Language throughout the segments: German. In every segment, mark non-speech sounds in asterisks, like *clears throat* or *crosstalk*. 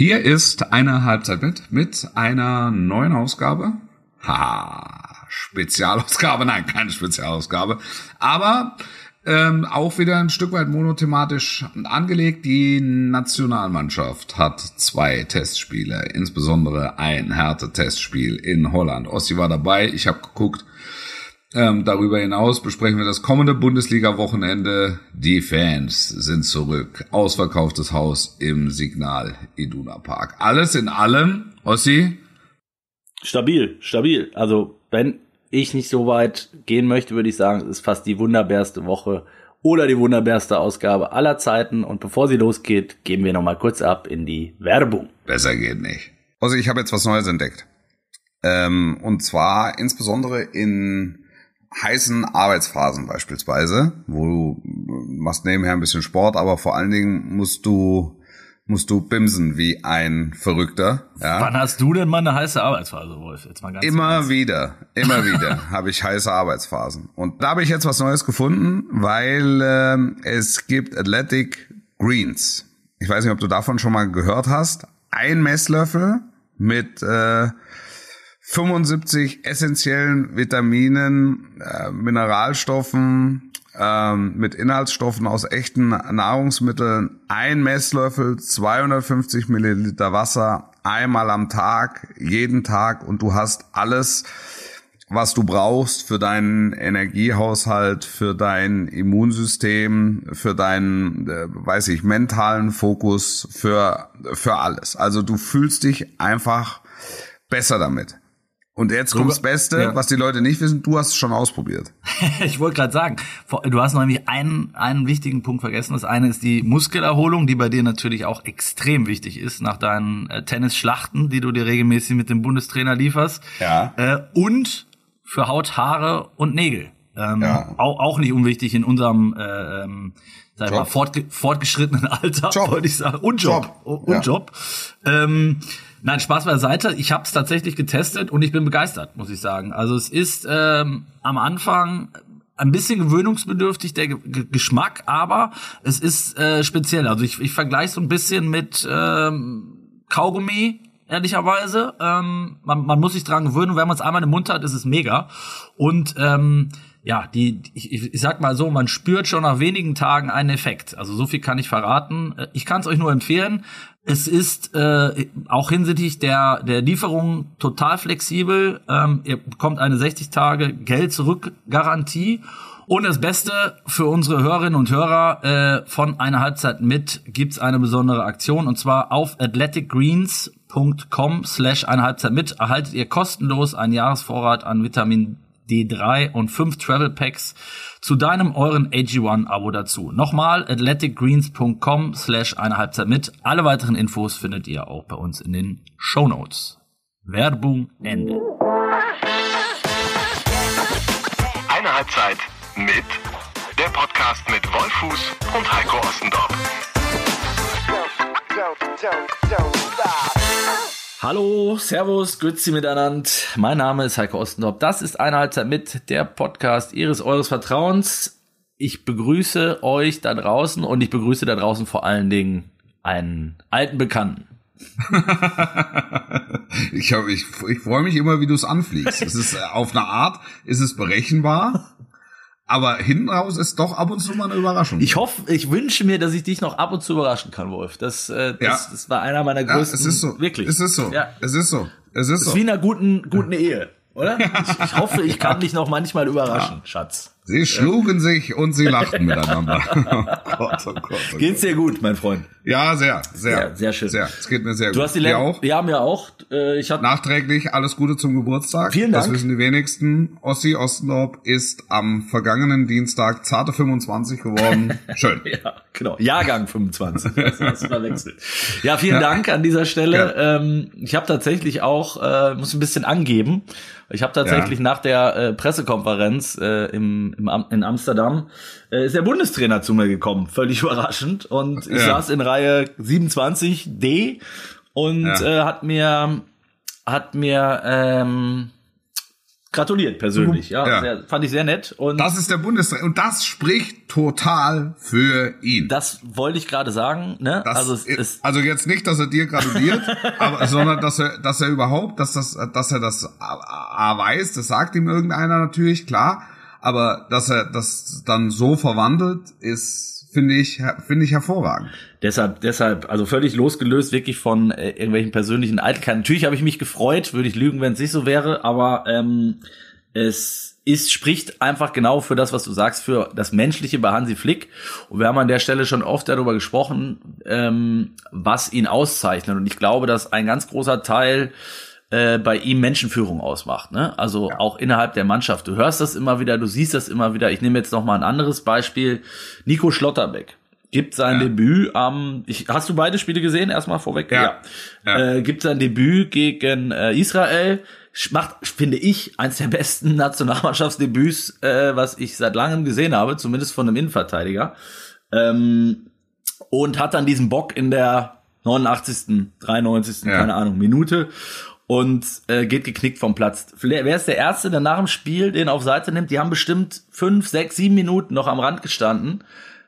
Hier ist eine Halbzeit mit, mit einer neuen Ausgabe. Ha, Spezialausgabe, *laughs* nein, keine Spezialausgabe. Aber ähm, auch wieder ein Stück weit monothematisch angelegt. Die Nationalmannschaft hat zwei Testspiele, insbesondere ein Härte-Testspiel in Holland. Ossi war dabei, ich habe geguckt. Ähm, darüber hinaus besprechen wir das kommende Bundesliga-Wochenende. Die Fans sind zurück. Ausverkauftes Haus im Signal Iduna Park. Alles in allem, Ossi? Stabil, stabil. Also, wenn ich nicht so weit gehen möchte, würde ich sagen, es ist fast die wunderbärste Woche oder die wunderbärste Ausgabe aller Zeiten. Und bevor sie losgeht, geben wir nochmal kurz ab in die Werbung. Besser geht nicht. Also ich habe jetzt was Neues entdeckt. Ähm, und zwar insbesondere in heißen Arbeitsphasen beispielsweise, wo du machst nebenher ein bisschen Sport, aber vor allen Dingen musst du musst du bimsen wie ein Verrückter. Ja. Wann hast du denn mal eine heiße Arbeitsphase, Wolf? Jetzt mal ganz immer ganz. wieder, immer *laughs* wieder habe ich heiße Arbeitsphasen. Und da habe ich jetzt was Neues gefunden, weil äh, es gibt Athletic Greens. Ich weiß nicht, ob du davon schon mal gehört hast. Ein Messlöffel mit äh, 75 essentiellen Vitaminen, äh, Mineralstoffen, äh, mit Inhaltsstoffen aus echten Nahrungsmitteln, ein Messlöffel, 250 Milliliter Wasser, einmal am Tag, jeden Tag und du hast alles, was du brauchst für deinen Energiehaushalt, für dein Immunsystem, für deinen, äh, weiß ich, mentalen Fokus, für, für alles. Also du fühlst dich einfach besser damit. Und jetzt kommt das Beste, ja. was die Leute nicht wissen, du hast es schon ausprobiert. *laughs* ich wollte gerade sagen, du hast nämlich einen, einen wichtigen Punkt vergessen. Das eine ist die Muskelerholung, die bei dir natürlich auch extrem wichtig ist, nach deinen äh, Tennisschlachten, die du dir regelmäßig mit dem Bundestrainer lieferst. Ja. Äh, und für Haut, Haare und Nägel. Ähm, ja. auch, auch nicht unwichtig in unserem äh, ähm, sag mal, fortge fortgeschrittenen *laughs* Alter, wollte ich sagen. Und Job. Job. Und ja. Job. Ähm, Nein, Spaß beiseite. Ich habe es tatsächlich getestet und ich bin begeistert, muss ich sagen. Also es ist ähm, am Anfang ein bisschen gewöhnungsbedürftig der G Geschmack, aber es ist äh, speziell. Also ich, ich vergleiche so ein bisschen mit ähm, Kaugummi, ehrlicherweise. Ähm, man, man muss sich dran gewöhnen wenn man es einmal im Mund hat, ist es mega. Und ähm, ja, die, ich, ich sag mal so, man spürt schon nach wenigen Tagen einen Effekt. Also so viel kann ich verraten. Äh, ich kann es euch nur empfehlen. Es ist äh, auch hinsichtlich der, der Lieferung total flexibel. Ähm, ihr bekommt eine 60 Tage Geld zurück Garantie. Und das Beste für unsere Hörerinnen und Hörer äh, von einer Halbzeit mit gibt's eine besondere Aktion und zwar auf athleticgreens.com slash eine Halbzeit mit erhaltet ihr kostenlos einen Jahresvorrat an Vitamin D3 und fünf Travel Packs zu deinem euren AG1-Abo dazu. Nochmal athleticgreens.com slash eine Halbzeit mit. Alle weiteren Infos findet ihr auch bei uns in den Show Notes. Werbung Ende. Eine Halbzeit mit der Podcast mit Wolfuß und Heiko Ostendorf. Don't, don't, don't, Hallo, Servus, Grüezi miteinander. Mein Name ist Heiko Ostendorf. Das ist eine Halbzeit mit der Podcast Ihres Eures Vertrauens. Ich begrüße euch da draußen und ich begrüße da draußen vor allen Dingen einen alten Bekannten. *laughs* ich, ich, ich freue mich immer, wie du es anfliegst. Es ist äh, auf eine Art, ist es berechenbar. Aber hinten raus ist doch ab und zu mal eine Überraschung. Ich hoffe, ich wünsche mir, dass ich dich noch ab und zu überraschen kann, Wolf. Das, äh, das, ja. das war einer meiner größten. Ja, es ist so. Wirklich. Es ist so. Ja. Es ist so. Es ist, so. ist wie in einer guten, guten Ehe, oder? *laughs* ich, ich hoffe, ich kann dich noch manchmal überraschen. Schatz. Sie schlugen sich und sie lachten miteinander. *laughs* oh Gott, oh Gott, oh Geht's dir gut, mein Freund? Ja, sehr, sehr. Sehr, sehr schön. Sehr. Es geht mir sehr du gut. Hast die Dir auch? Wir haben ja auch. Äh, ich Nachträglich alles Gute zum Geburtstag. Vielen Dank. Das wissen die wenigsten. Ossi Ostendorp ist am vergangenen Dienstag zarte 25 geworden. *laughs* Schön. ja, genau. Jahrgang 25. Das hast du verwechselt. Ja, vielen ja. Dank an dieser Stelle. Ja. Ähm, ich habe tatsächlich auch, äh, muss ein bisschen angeben. Ich habe tatsächlich ja. nach der äh, Pressekonferenz äh, im, im Am in Amsterdam äh, ist der Bundestrainer zu mir gekommen, völlig *laughs* überraschend. Und ich ja. saß in Reihe 27D und ja. äh, hat mir hat mir ähm, gratuliert persönlich. Ja, ja. Sehr, fand ich sehr nett. Und das ist der Bundestrainer und das spricht total für ihn. Das wollte ich gerade sagen. Ne? Das also, ist, also jetzt nicht, dass er dir gratuliert, *laughs* aber, sondern dass er, dass er überhaupt, dass das, dass er das A, weiß. Das sagt ihm irgendeiner natürlich klar, aber dass er das dann so verwandelt, ist finde ich, finde ich hervorragend. Deshalb, deshalb, also völlig losgelöst wirklich von äh, irgendwelchen persönlichen Eitelkeiten. Natürlich habe ich mich gefreut, würde ich lügen, wenn es nicht so wäre, aber ähm, es ist, spricht einfach genau für das, was du sagst, für das Menschliche bei Hansi Flick. Und wir haben an der Stelle schon oft darüber gesprochen, ähm, was ihn auszeichnet. Und ich glaube, dass ein ganz großer Teil äh, bei ihm Menschenführung ausmacht. Ne? Also ja. auch innerhalb der Mannschaft. Du hörst das immer wieder, du siehst das immer wieder. Ich nehme jetzt noch mal ein anderes Beispiel. Nico Schlotterbeck gibt sein ja. Debüt am. Ich, hast du beide Spiele gesehen? Erstmal vorweg. Ja. ja. Äh, gibt sein Debüt gegen äh, Israel. Macht, finde ich, eins der besten *laughs* Nationalmannschaftsdebüts, äh, was ich seit langem gesehen habe, zumindest von einem Innenverteidiger. Ähm, und hat dann diesen Bock in der 89., 93., ja. keine Ahnung, Minute und äh, geht geknickt vom Platz. Wer ist der Erste, der nach dem Spiel den auf Seite nimmt? Die haben bestimmt fünf, sechs, sieben Minuten noch am Rand gestanden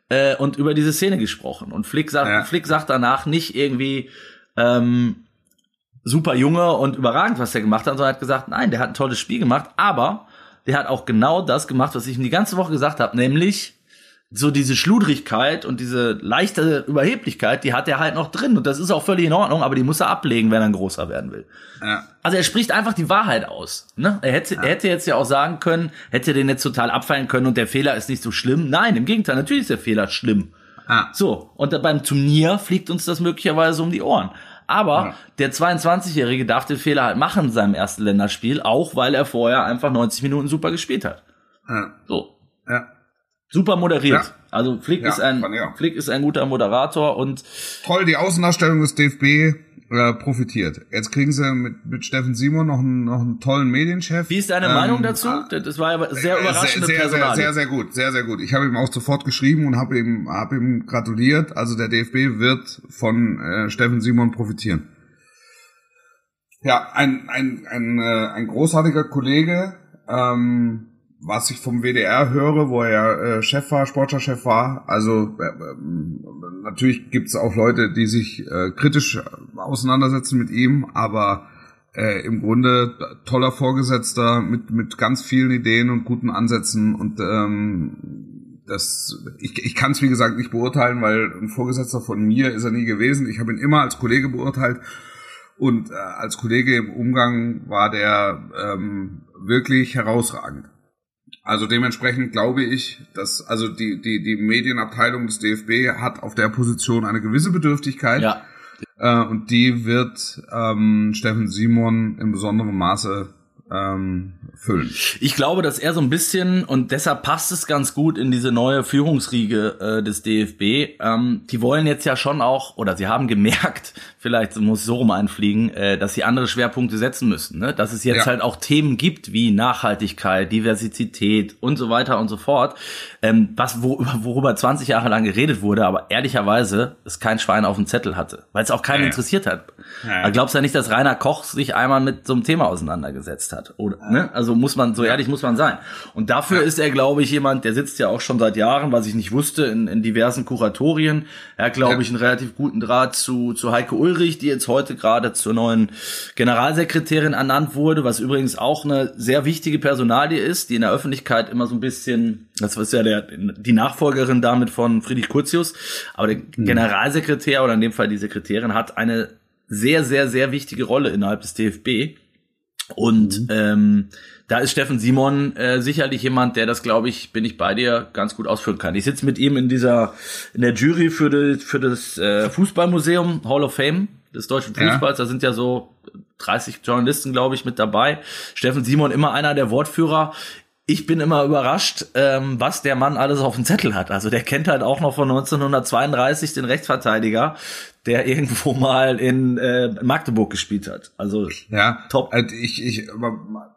äh, und über diese Szene gesprochen. Und Flick sagt, ja. Flick sagt danach nicht irgendwie ähm, super Junge und überragend, was der gemacht hat, sondern hat gesagt, nein, der hat ein tolles Spiel gemacht, aber der hat auch genau das gemacht, was ich ihm die ganze Woche gesagt habe, nämlich so diese Schludrigkeit und diese leichte Überheblichkeit, die hat er halt noch drin. Und das ist auch völlig in Ordnung, aber die muss er ablegen, wenn er ein großer werden will. Ja. Also er spricht einfach die Wahrheit aus. Ne? Er, hätte, ja. er hätte jetzt ja auch sagen können, hätte den jetzt total abfallen können und der Fehler ist nicht so schlimm. Nein, im Gegenteil, natürlich ist der Fehler schlimm. Ja. So, und beim Turnier fliegt uns das möglicherweise um die Ohren. Aber der 22-Jährige darf den Fehler halt machen in seinem ersten Länderspiel, auch weil er vorher einfach 90 Minuten super gespielt hat. So. Ja. Super moderiert. Ja. Also Flick ja, ist ein Flick ist ein guter Moderator und toll die Außendarstellung des DFB äh, profitiert. Jetzt kriegen sie mit, mit Steffen Simon noch einen, noch einen tollen Medienchef. Wie ist deine ähm, Meinung dazu? Das war ja sehr überraschend. Sehr, sehr, sehr, sehr, sehr gut, sehr, sehr gut. Ich habe ihm auch sofort geschrieben und habe ihm, hab ihm gratuliert. Also der DFB wird von äh, Steffen Simon profitieren. Ja, ein, ein, ein, äh, ein großartiger Kollege. Ähm, was ich vom WDR höre, wo er äh, Chef war, Sportchef war, also äh, äh, natürlich gibt's auch Leute, die sich äh, kritisch auseinandersetzen mit ihm, aber äh, im Grunde toller Vorgesetzter mit mit ganz vielen Ideen und guten Ansätzen und ähm, das ich, ich kann es wie gesagt nicht beurteilen, weil ein Vorgesetzter von mir ist er nie gewesen. Ich habe ihn immer als Kollege beurteilt und äh, als Kollege im Umgang war der ähm, wirklich herausragend. Also dementsprechend glaube ich, dass also die die die Medienabteilung des DFB hat auf der Position eine gewisse Bedürftigkeit. Ja. Äh, und die wird ähm, Steffen Simon in besonderem Maße ähm, füllen. Ich glaube, dass er so ein bisschen, und deshalb passt es ganz gut in diese neue Führungsriege äh, des DFB, ähm, die wollen jetzt ja schon auch, oder sie haben gemerkt, *laughs* vielleicht muss ich so rum einfliegen, äh, dass sie andere Schwerpunkte setzen müssen. Ne? Dass es jetzt ja. halt auch Themen gibt wie Nachhaltigkeit, Diversität und so weiter und so fort, ähm, was wo, *laughs* worüber 20 Jahre lang geredet wurde, aber ehrlicherweise es kein Schwein auf dem Zettel hatte, weil es auch keinen ja. interessiert hat. Ja. Glaubst du ja nicht, dass Rainer Koch sich einmal mit so einem Thema auseinandergesetzt hat? Oder, ne? Also muss man, so ehrlich muss man sein. Und dafür ja. ist er, glaube ich, jemand, der sitzt ja auch schon seit Jahren, was ich nicht wusste, in, in diversen Kuratorien. Er hat, glaube ja. ich, einen relativ guten Draht zu, zu Heike Ulrich, die jetzt heute gerade zur neuen Generalsekretärin ernannt wurde, was übrigens auch eine sehr wichtige Personalie ist, die in der Öffentlichkeit immer so ein bisschen, das ist ja der, die Nachfolgerin damit von Friedrich Curtius, aber der mhm. Generalsekretär oder in dem Fall die Sekretärin hat eine sehr, sehr, sehr wichtige Rolle innerhalb des DFB. Und mhm. ähm, da ist Steffen Simon äh, sicherlich jemand, der das, glaube ich, bin ich bei dir, ganz gut ausführen kann. Ich sitze mit ihm in dieser, in der Jury für, die, für das äh, Fußballmuseum Hall of Fame des deutschen Fußballs. Ja. Da sind ja so 30 Journalisten, glaube ich, mit dabei. Steffen Simon immer einer der Wortführer ich bin immer überrascht, ähm, was der Mann alles auf dem Zettel hat. Also der kennt halt auch noch von 1932 den Rechtsverteidiger, der *laughs* irgendwo mal in äh, Magdeburg gespielt hat. Also ja, top. Also ich, ich,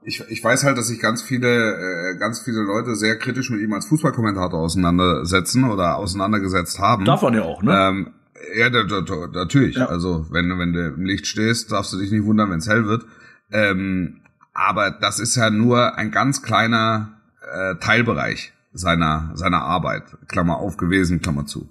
ich, ich weiß halt, dass sich ganz viele, äh, ganz viele Leute sehr kritisch mit ihm als Fußballkommentator auseinandersetzen oder auseinandergesetzt haben. Davon ja auch, ne? Ähm, ja, da, da, da, natürlich. Ja. Also wenn, wenn du im Licht stehst, darfst du dich nicht wundern, wenn es hell wird. Ähm, aber das ist ja nur ein ganz kleiner äh, Teilbereich seiner, seiner Arbeit. Klammer auf gewesen, Klammer zu.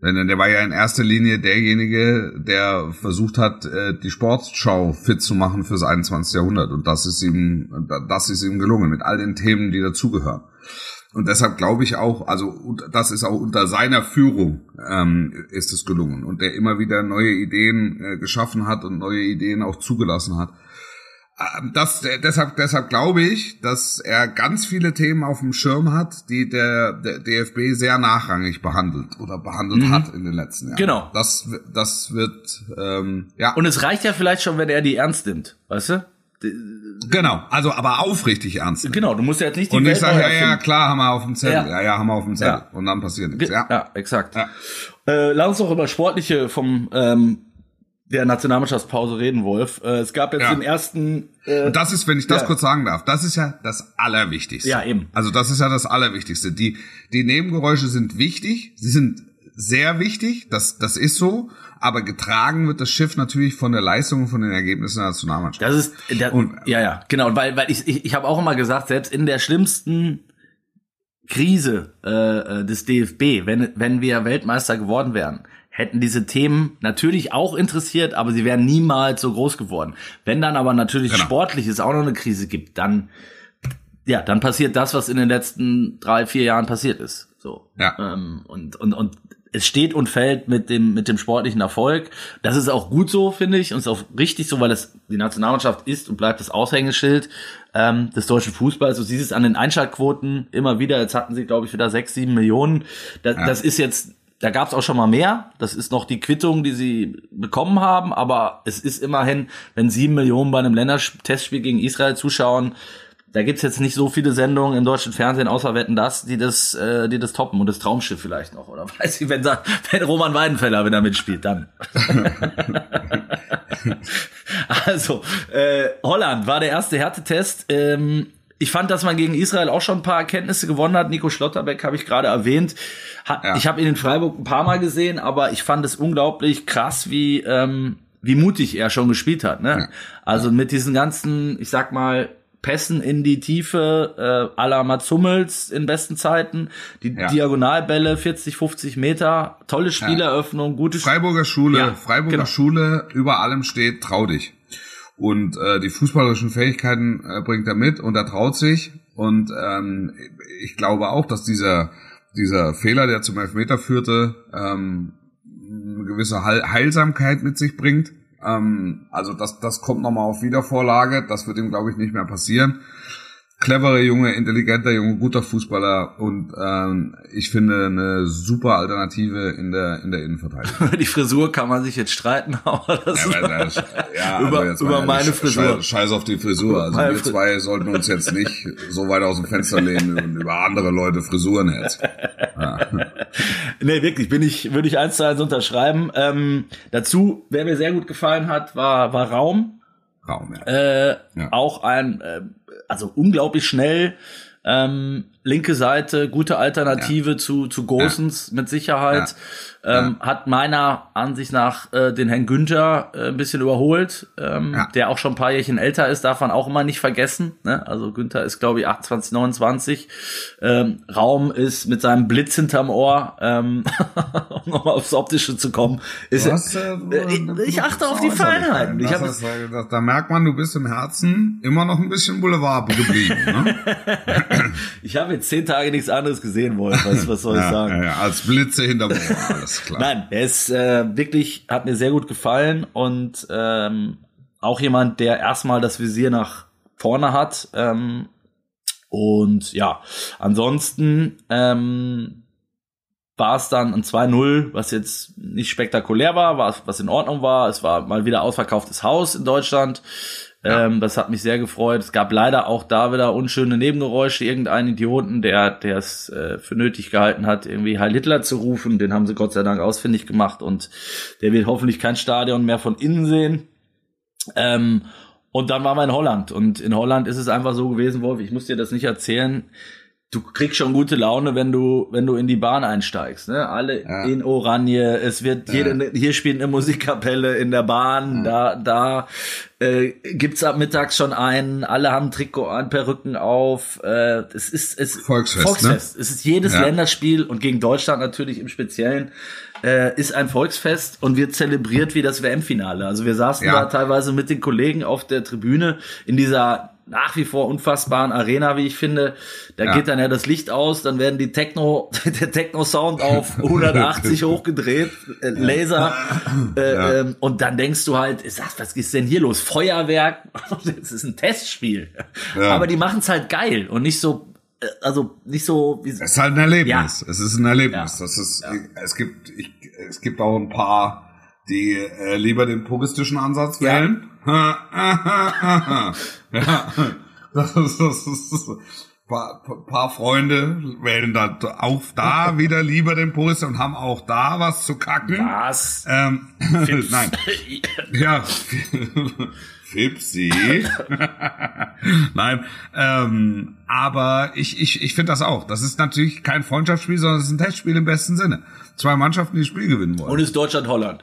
Denn der war ja in erster Linie derjenige, der versucht hat, äh, die Sportschau fit zu machen fürs 21. Jahrhundert. Und das ist ihm, das ist ihm gelungen, mit all den Themen, die dazugehören. Und deshalb glaube ich auch, also das ist auch unter seiner Führung ähm, ist es gelungen. Und der immer wieder neue Ideen äh, geschaffen hat und neue Ideen auch zugelassen hat. Ähm, das, deshalb, deshalb glaube ich, dass er ganz viele Themen auf dem Schirm hat, die der, der DFB sehr nachrangig behandelt oder behandelt mhm. hat in den letzten Jahren. Genau. Das, das wird, ähm, ja. Und es reicht ja vielleicht schon, wenn er die ernst nimmt, weißt du? Genau, also aber aufrichtig ernst. Nehmen. Genau, du musst ja jetzt nicht die Und Welt ich sage, ja, ja, klar, haben wir auf dem Zettel. Ja, ja, ja haben wir auf dem Zettel. Ja. Und dann passiert nichts. Ja, ja exakt. Ja. Äh, lass uns doch über Sportliche vom ähm, der Nationalmannschaftspause reden, Wolf. Äh, es gab jetzt ja. den ersten. Äh, Und das ist, wenn ich das ja. kurz sagen darf, das ist ja das Allerwichtigste. Ja, eben. Also das ist ja das Allerwichtigste. Die, die Nebengeräusche sind wichtig, sie sind sehr wichtig, das, das ist so, aber getragen wird das Schiff natürlich von der Leistung und von den Ergebnissen der Nationalmannschaft. Das ist, der, und, ja, ja, genau, weil, weil ich, ich, ich habe auch immer gesagt, selbst in der schlimmsten Krise äh, äh des DFB, wenn, wenn wir Weltmeister geworden wären, hätten diese Themen natürlich auch interessiert, aber sie wären niemals so groß geworden. Wenn dann aber natürlich genau. sportlich es auch noch eine Krise gibt, dann ja, dann passiert das, was in den letzten drei, vier Jahren passiert ist. So. Ja. Ähm, und, und, und es steht und fällt mit dem, mit dem sportlichen Erfolg. Das ist auch gut so, finde ich, und ist auch richtig so, weil es die Nationalmannschaft ist und bleibt das Aushängeschild ähm, des deutschen Fußballs. Du siehst es an den Einschaltquoten immer wieder. Jetzt hatten sie, glaube ich, wieder sechs, sieben Millionen. Das, ja. das ist jetzt da gab es auch schon mal mehr. Das ist noch die Quittung, die sie bekommen haben. Aber es ist immerhin, wenn sieben Millionen bei einem Ländertestspiel gegen Israel zuschauen, da gibt's jetzt nicht so viele Sendungen im deutschen Fernsehen, außer Wetten das, die das, äh, die das toppen und das Traumschiff vielleicht noch. Oder *laughs* weiß ich, wenn, da, wenn Roman Weidenfeller, wenn er mitspielt, dann. *laughs* *laughs* also, äh, Holland war der erste Härtetest. Ähm, ich fand, dass man gegen Israel auch schon ein paar Erkenntnisse gewonnen hat. Nico Schlotterbeck habe ich gerade erwähnt. Ha ja. Ich habe ihn in Freiburg ein paar Mal gesehen, aber ich fand es unglaublich krass, wie ähm, wie mutig er schon gespielt hat. Ne? Ja. Also mit diesen ganzen, ich sag mal, Pässen in die Tiefe, äh, à la Mats Hummels in besten Zeiten, die ja. Diagonalbälle 40, 50 Meter, tolle Spieleröffnung, gute Freiburger Schule, Freiburger genau. Schule, über allem steht, trau dich. Und äh, die fußballerischen Fähigkeiten äh, bringt er mit und er traut sich. Und ähm, ich glaube auch, dass dieser, dieser Fehler, der zum Elfmeter führte, ähm, eine gewisse Heil Heilsamkeit mit sich bringt. Ähm, also das, das kommt nochmal auf Wiedervorlage. Das wird ihm, glaube ich, nicht mehr passieren cleverer Junge, intelligenter Junge, guter Fußballer und ähm, ich finde eine super Alternative in der in der Innenverteidigung. *laughs* die Frisur kann man sich jetzt streiten, *laughs* aber das ja, das, *laughs* ja, über, also über meine Frisur. Scheiß auf die Frisur. Also wir zwei sollten uns jetzt nicht so weit aus dem Fenster lehnen und über andere Leute Frisuren herziehen. Ja. nee, wirklich, bin ich, würde ich eins zu eins unterschreiben. Ähm, dazu, wer mir sehr gut gefallen hat, war, war Raum. Raum, ja. Äh, ja. Auch ein, äh, also unglaublich schnell. Ähm, linke Seite, gute Alternative ja. zu, zu Gosens ja. mit Sicherheit. Ja. Ähm, hat meiner Ansicht nach äh, den Herrn Günther äh, ein bisschen überholt, ähm, der auch schon ein paar Jährchen älter ist, darf man auch immer nicht vergessen. Ne? Also Günther ist, glaube ich, 28, 29. Ähm, Raum ist mit seinem Blitz hinterm Ohr, ähm, *laughs* um nochmal aufs Optische zu kommen. Ist, hast, äh, äh, ich achte auf die Feinheiten. Ich das, das, da merkt man, du bist im Herzen immer noch ein bisschen Boulevard geblieben. Ne? *laughs* ich habe jetzt zehn Tage nichts anderes gesehen, Wolf. Was, was soll ich sagen? Ja, als Blitze hinterm Ohr, alles klar. Nein, er ist äh, wirklich, hat mir sehr gut gefallen und ähm, auch jemand, der erstmal das Visier nach vorne hat. Ähm, und ja, ansonsten ähm, war es dann ein 2-0, was jetzt nicht spektakulär war, was, was in Ordnung war. Es war mal wieder ausverkauftes Haus in Deutschland. Ähm, das hat mich sehr gefreut. Es gab leider auch da wieder unschöne Nebengeräusche. Irgendeinen Idioten, der der es äh, für nötig gehalten hat, irgendwie Heil Hitler zu rufen. Den haben sie Gott sei Dank ausfindig gemacht und der wird hoffentlich kein Stadion mehr von innen sehen. Ähm, und dann waren wir in Holland. Und in Holland ist es einfach so gewesen, Wolf, ich muss dir das nicht erzählen du kriegst schon gute Laune, wenn du, wenn du in die Bahn einsteigst, ne? Alle ja. in Oranje, es wird ja. jede, hier spielt eine Musikkapelle in der Bahn, ja. da, da äh, gibt's ab mittags schon einen, alle haben Trikot an, Perücken auf, äh, es ist, es Volksfest, Volksfest. Ne? Es ist jedes Länderspiel und gegen Deutschland natürlich im Speziellen äh, ist ein Volksfest und wird zelebriert wie das WM-Finale. Also wir saßen da teilweise mit den Kollegen auf der Tribüne in dieser nach wie vor unfassbaren Arena, wie ich finde. Da ja. geht dann ja das Licht aus, dann werden die Techno, *laughs* der Techno-Sound auf *laughs* 180 hochgedreht, äh, Laser, *laughs* äh, ja. ähm, und dann denkst du halt, sag, was ist denn hier los? Feuerwerk, das ist ein Testspiel. Ja. Aber die machen es halt geil und nicht so, also nicht so. Wie, es ist halt ein Erlebnis. Es ist ein Erlebnis. Das ist, es gibt, ich, es gibt auch ein paar, die äh, lieber den puristischen Ansatz wählen *laughs* ja. Das ist, das ist, paar, paar Freunde wählen da auch da *laughs* wieder lieber den Purist und haben auch da was zu kacken. Was? Ähm, *laughs* nein. ja. Fipsi. *laughs* Nein, ähm, aber ich, ich, ich finde das auch. Das ist natürlich kein Freundschaftsspiel, sondern es ist ein Testspiel im besten Sinne. Zwei Mannschaften, die das Spiel gewinnen wollen. Und es ist Deutschland-Holland.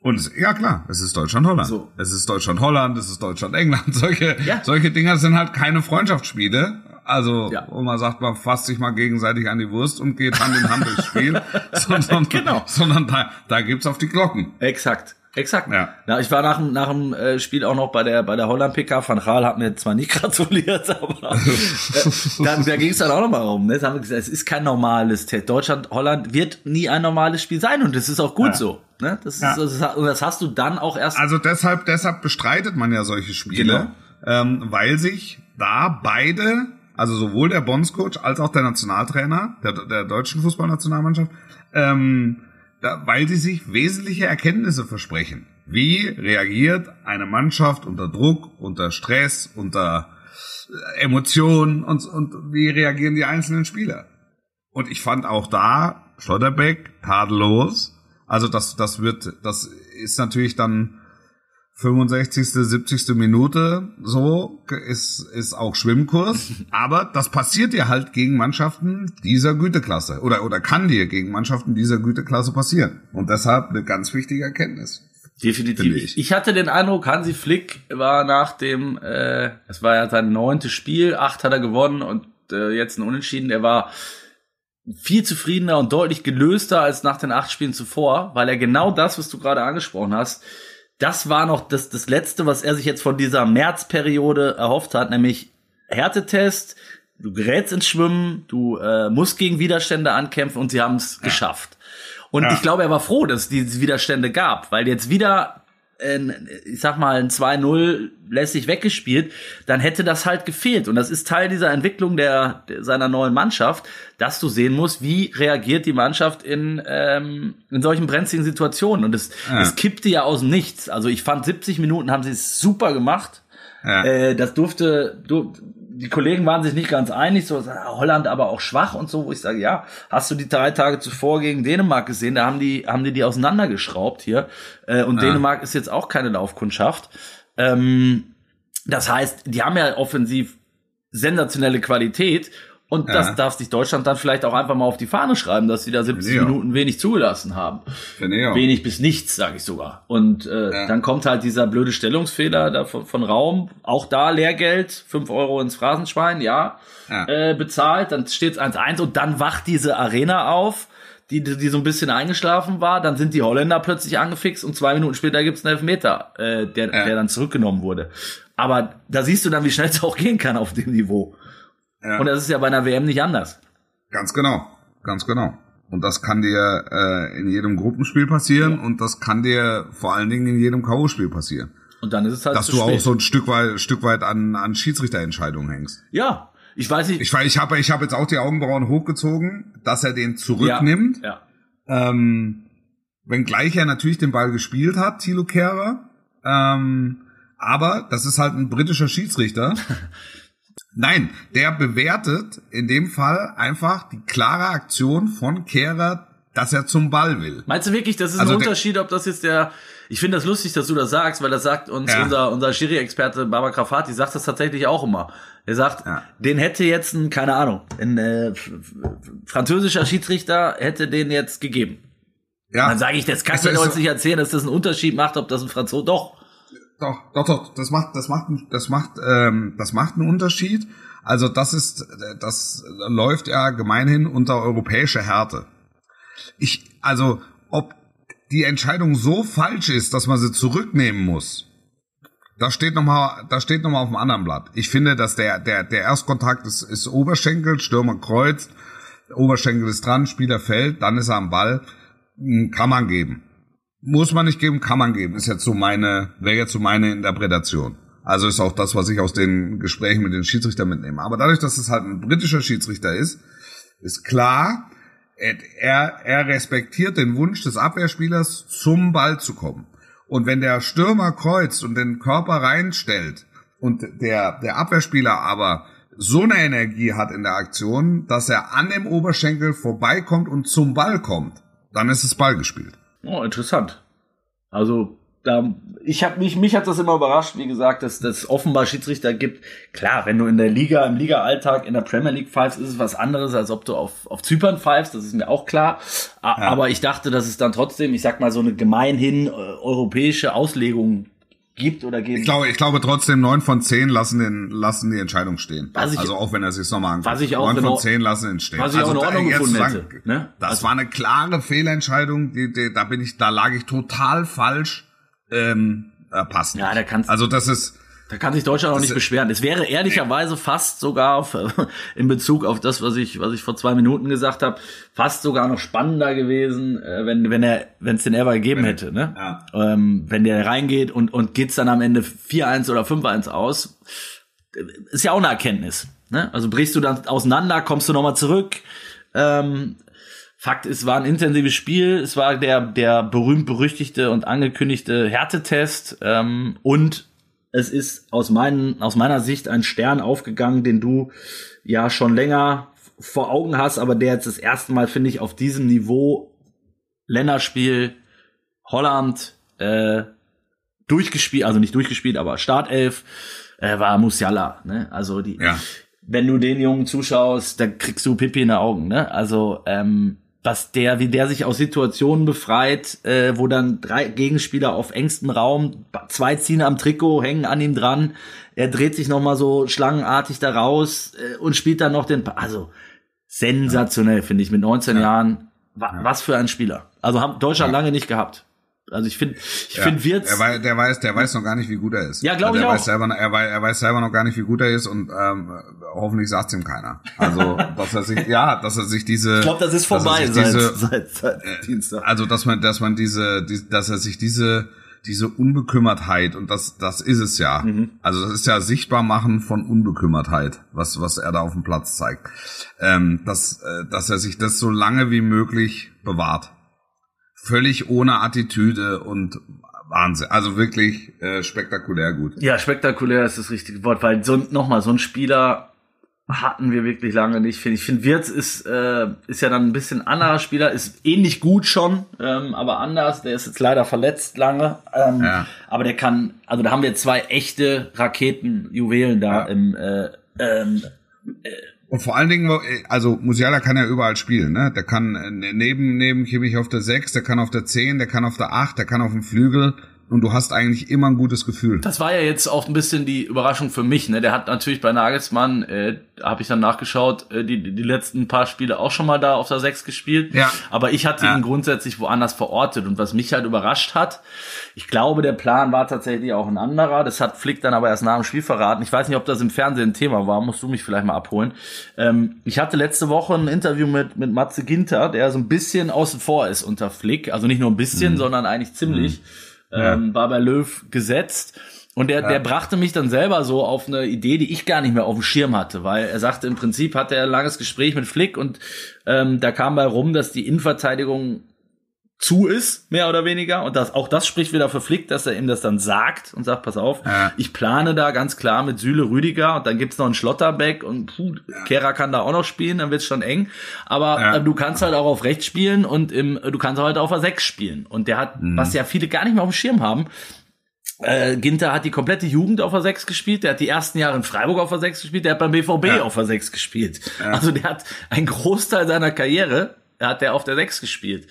Und es, ja klar, es ist Deutschland-Holland. So. Es ist Deutschland-Holland, es ist Deutschland-England. *laughs* Solche, ja. solche Dinger sind halt keine Freundschaftsspiele. Also, ja. wo man sagt, man fasst sich mal gegenseitig an die Wurst und geht Hand in Hand durchs Spiel. *laughs* sondern, genau. sondern da, da gibt's auf die Glocken. Exakt. Exakt. Ja. Na, ich war nach, nach dem äh, Spiel auch noch bei der bei der Holland PK. Van Gaal hat mir zwar nicht *laughs* gratuliert, aber äh, dann, da ging es dann auch noch mal rum. Ne? haben wir gesagt, es ist kein normales Test. Deutschland Holland wird nie ein normales Spiel sein und das ist auch gut ja. so. Ne? Das, ist, ja. das, das hast du dann auch erst. Also deshalb deshalb bestreitet man ja solche Spiele, genau. ähm, weil sich da beide also sowohl der Bondscoach als auch der Nationaltrainer der, der deutschen Fußballnationalmannschaft ähm, da, weil sie sich wesentliche Erkenntnisse versprechen. Wie reagiert eine Mannschaft unter Druck, unter Stress, unter äh, Emotionen und, und wie reagieren die einzelnen Spieler? Und ich fand auch da Schlotterbeck tadellos. Also das, das wird, das ist natürlich dann 65., 70. Minute, so ist, ist auch Schwimmkurs. *laughs* Aber das passiert dir halt gegen Mannschaften dieser Güteklasse oder, oder kann dir gegen Mannschaften dieser Güteklasse passieren. Und deshalb eine ganz wichtige Erkenntnis. Definitiv. Ich. ich. hatte den Eindruck, Hansi Flick war nach dem, äh, es war ja sein neuntes Spiel, acht hat er gewonnen und äh, jetzt ein Unentschieden. Er war viel zufriedener und deutlich gelöster als nach den acht Spielen zuvor, weil er genau das, was du gerade angesprochen hast, das war noch das, das Letzte, was er sich jetzt von dieser Märzperiode erhofft hat, nämlich Härtetest, du gerätst ins Schwimmen, du äh, musst gegen Widerstände ankämpfen und sie haben es ja. geschafft. Und ja. ich glaube, er war froh, dass es diese Widerstände gab, weil jetzt wieder ich sag mal, ein 2-0 lässig weggespielt, dann hätte das halt gefehlt. Und das ist Teil dieser Entwicklung der, der seiner neuen Mannschaft, dass du sehen musst, wie reagiert die Mannschaft in, ähm, in solchen brenzligen Situationen. Und es, ja. es kippte ja aus dem Nichts. Also ich fand 70 Minuten haben sie es super gemacht. Ja. Äh, das durfte, du, die Kollegen waren sich nicht ganz einig, so Holland aber auch schwach und so, wo ich sage, ja, hast du die drei Tage zuvor gegen Dänemark gesehen? Da haben die, haben die die auseinandergeschraubt hier. Äh, und ja. Dänemark ist jetzt auch keine Laufkundschaft. Ähm, das heißt, die haben ja offensiv sensationelle Qualität und ja. das darf sich Deutschland dann vielleicht auch einfach mal auf die Fahne schreiben, dass sie da 70 Minuten wenig zugelassen haben. Wenig bis nichts, sage ich sogar. Und äh, ja. dann kommt halt dieser blöde Stellungsfehler da von, von Raum. Auch da Lehrgeld, 5 Euro ins Phrasenschwein, ja, ja. Äh, bezahlt. Dann steht es 1-1 und dann wacht diese Arena auf, die, die so ein bisschen eingeschlafen war. Dann sind die Holländer plötzlich angefixt und zwei Minuten später gibt's einen Elfmeter, äh, der, der dann zurückgenommen wurde. Aber da siehst du dann, wie schnell es auch gehen kann auf dem Niveau. Ja. Und das ist ja bei einer WM nicht anders. Ganz genau, ganz genau. Und das kann dir äh, in jedem Gruppenspiel passieren ja. und das kann dir vor allen Dingen in jedem K.O.-Spiel passieren. Und dann ist es halt Dass du spät. auch so ein Stück weit, Stück weit an, an Schiedsrichterentscheidungen hängst. Ja, ich weiß nicht. Ich, ich habe ich hab jetzt auch die Augenbrauen hochgezogen, dass er den zurücknimmt. Ja. ja. Ähm, wenngleich er natürlich den Ball gespielt hat, Thilo Kehrer. Ähm, aber das ist halt ein britischer Schiedsrichter. *laughs* Nein, der bewertet in dem Fall einfach die klare Aktion von Kehrer, dass er zum Ball will. Meinst du wirklich, das ist also ein Unterschied, ob das jetzt der ich finde das lustig, dass du das sagst, weil das sagt uns ja. unser, unser Schiri-Experte Baba Grafati, sagt das tatsächlich auch immer. Er sagt, ja. den hätte jetzt ein, keine Ahnung, ein äh, französischer Schiedsrichter hätte den jetzt gegeben. Ja. Dann sage ich, das kannst du mir uns nicht erzählen, dass das einen Unterschied macht, ob das ein Franzose, doch. Doch, doch, doch, das macht, das macht, das macht, ähm, das macht einen Unterschied. Also das ist, das läuft ja gemeinhin unter europäische Härte. Ich, also, ob die Entscheidung so falsch ist, dass man sie zurücknehmen muss, das steht nochmal, das steht nochmal auf dem anderen Blatt. Ich finde, dass der, der, der Erstkontakt ist, ist Oberschenkel, Stürmer kreuzt, Oberschenkel ist dran, Spieler fällt, dann ist er am Ball. Hm, kann man geben. Muss man nicht geben, kann man geben. Ist jetzt so meine, wäre jetzt so meine Interpretation. Also ist auch das, was ich aus den Gesprächen mit den Schiedsrichtern mitnehme. Aber dadurch, dass es halt ein britischer Schiedsrichter ist, ist klar, er, er respektiert den Wunsch des Abwehrspielers, zum Ball zu kommen. Und wenn der Stürmer kreuzt und den Körper reinstellt und der, der Abwehrspieler aber so eine Energie hat in der Aktion, dass er an dem Oberschenkel vorbeikommt und zum Ball kommt, dann ist es Ball gespielt. Oh, interessant. Also da, ich habe mich, mich hat das immer überrascht, wie gesagt, dass das offenbar Schiedsrichter gibt. Klar, wenn du in der Liga, im Liga-Alltag in der Premier League pfeifst, ist es was anderes, als ob du auf, auf Zypern pfeifst, das ist mir auch klar. Ja. Aber ich dachte, dass es dann trotzdem, ich sag mal, so eine gemeinhin äh, europäische Auslegung gibt oder geben. Ich glaube, ich glaube trotzdem neun von zehn lassen den lassen die Entscheidung stehen. Was ich, also auch wenn er sich nochmal anguckt. Was ich auch neun von zehn lassen ihn stehen. Was ich also auch in Ordnung gefunden sagen, hätte. Ne? Das also, war eine klare Fehlentscheidung. Die, die, da bin ich, da lag ich total falsch. Ähm, äh, passen. Ja, da kannst Also das ist da kann sich Deutschland auch nicht beschweren. Es wäre ehrlicherweise fast sogar auf, *laughs* in Bezug auf das, was ich, was ich vor zwei Minuten gesagt habe, fast sogar noch spannender gewesen, äh, wenn, wenn er, wenn es den ever gegeben hätte, ne? Ja. Ähm, wenn der reingeht und, und geht's dann am Ende 4-1 oder 5-1 aus, ist ja auch eine Erkenntnis. Ne? Also brichst du dann auseinander, kommst du nochmal zurück. Ähm, Fakt ist, war ein intensives Spiel. Es war der, der berühmt-berüchtigte und angekündigte Härtetest. Ähm, und es ist aus, meinen, aus meiner Sicht ein Stern aufgegangen, den du ja schon länger vor Augen hast, aber der jetzt das erste Mal, finde ich, auf diesem Niveau Länderspiel Holland äh, durchgespielt, also nicht durchgespielt, aber Startelf äh, war Musiala. Ne? Also die, ja. wenn du den Jungen zuschaust, dann kriegst du Pipi in den Augen. Ne? Also ähm, was der, wie der sich aus Situationen befreit, äh, wo dann drei Gegenspieler auf engstem Raum, zwei ziehen am Trikot, hängen an ihm dran, er dreht sich nochmal so schlangenartig da raus äh, und spielt dann noch den, also sensationell, ja. finde ich, mit 19 ja. Jahren, wa ja. was für ein Spieler. Also haben Deutschland lange nicht gehabt. Also ich finde, ich ja, finde Wirtz. Er weiß, der weiß, der weiß noch gar nicht, wie gut er ist. Ja, glaube ich auch. Weiß selber, er, weiß, er weiß selber noch gar nicht, wie gut er ist und ähm, hoffentlich sagt's ihm keiner. Also, *laughs* dass er sich, ja, dass er sich diese. Ich glaube, das ist vorbei seit, diese, seit, seit äh, Dienstag. Also, dass man, dass man diese, die, dass er sich diese diese Unbekümmertheit und das das ist es ja. Mhm. Also das ist ja sichtbar machen von Unbekümmertheit, was was er da auf dem Platz zeigt. Ähm, dass äh, dass er sich das so lange wie möglich bewahrt völlig ohne Attitüde und Wahnsinn. Also wirklich äh, spektakulär gut. Ja, spektakulär ist das richtige Wort, weil so nochmal so ein Spieler hatten wir wirklich lange nicht. Finde ich finde Wirtz ist äh, ist ja dann ein bisschen anderer Spieler, ist ähnlich gut schon, ähm, aber anders. Der ist jetzt leider verletzt lange, ähm, ja. aber der kann. Also da haben wir zwei echte Raketenjuwelen da ja. im äh, ähm, äh, und vor allen Dingen, also Musiala kann ja überall spielen, ne? Der kann äh, neben, neben Kimmich auf der 6, der kann auf der 10, der kann auf der 8, der kann auf dem Flügel und du hast eigentlich immer ein gutes Gefühl. Das war ja jetzt auch ein bisschen die Überraschung für mich. Ne? Der hat natürlich bei Nagelsmann, äh, habe ich dann nachgeschaut, äh, die, die letzten paar Spiele auch schon mal da auf der 6 gespielt. Ja. Aber ich hatte ja. ihn grundsätzlich woanders verortet. Und was mich halt überrascht hat, ich glaube, der Plan war tatsächlich auch ein anderer. Das hat Flick dann aber erst nach dem Spiel verraten. Ich weiß nicht, ob das im Fernsehen ein Thema war. Musst du mich vielleicht mal abholen. Ähm, ich hatte letzte Woche ein Interview mit, mit Matze Ginter, der so ein bisschen außen vor ist unter Flick. Also nicht nur ein bisschen, mhm. sondern eigentlich ziemlich. Mhm ähm, war bei Löw gesetzt. Und der, ja. der brachte mich dann selber so auf eine Idee, die ich gar nicht mehr auf dem Schirm hatte, weil er sagte, im Prinzip hatte er ein langes Gespräch mit Flick und ähm, da kam bei rum, dass die Innenverteidigung zu ist, mehr oder weniger. Und das, auch das spricht wieder für Flick, dass er ihm das dann sagt und sagt, pass auf, ja. ich plane da ganz klar mit Süle Rüdiger und dann gibt's noch einen Schlotterbeck und puh, ja. Kera kann da auch noch spielen, dann wird's schon eng. Aber ja. äh, du kannst halt auch auf rechts spielen und im, du kannst halt auf a 6 spielen. Und der hat, mhm. was ja viele gar nicht mehr auf dem Schirm haben, äh, Ginter hat die komplette Jugend auf der 6 gespielt, der hat die ersten Jahre in Freiburg auf der 6 gespielt, der hat beim BVB ja. auf der 6 gespielt. Ja. Also der hat einen Großteil seiner Karriere hat der auf der 6 gespielt.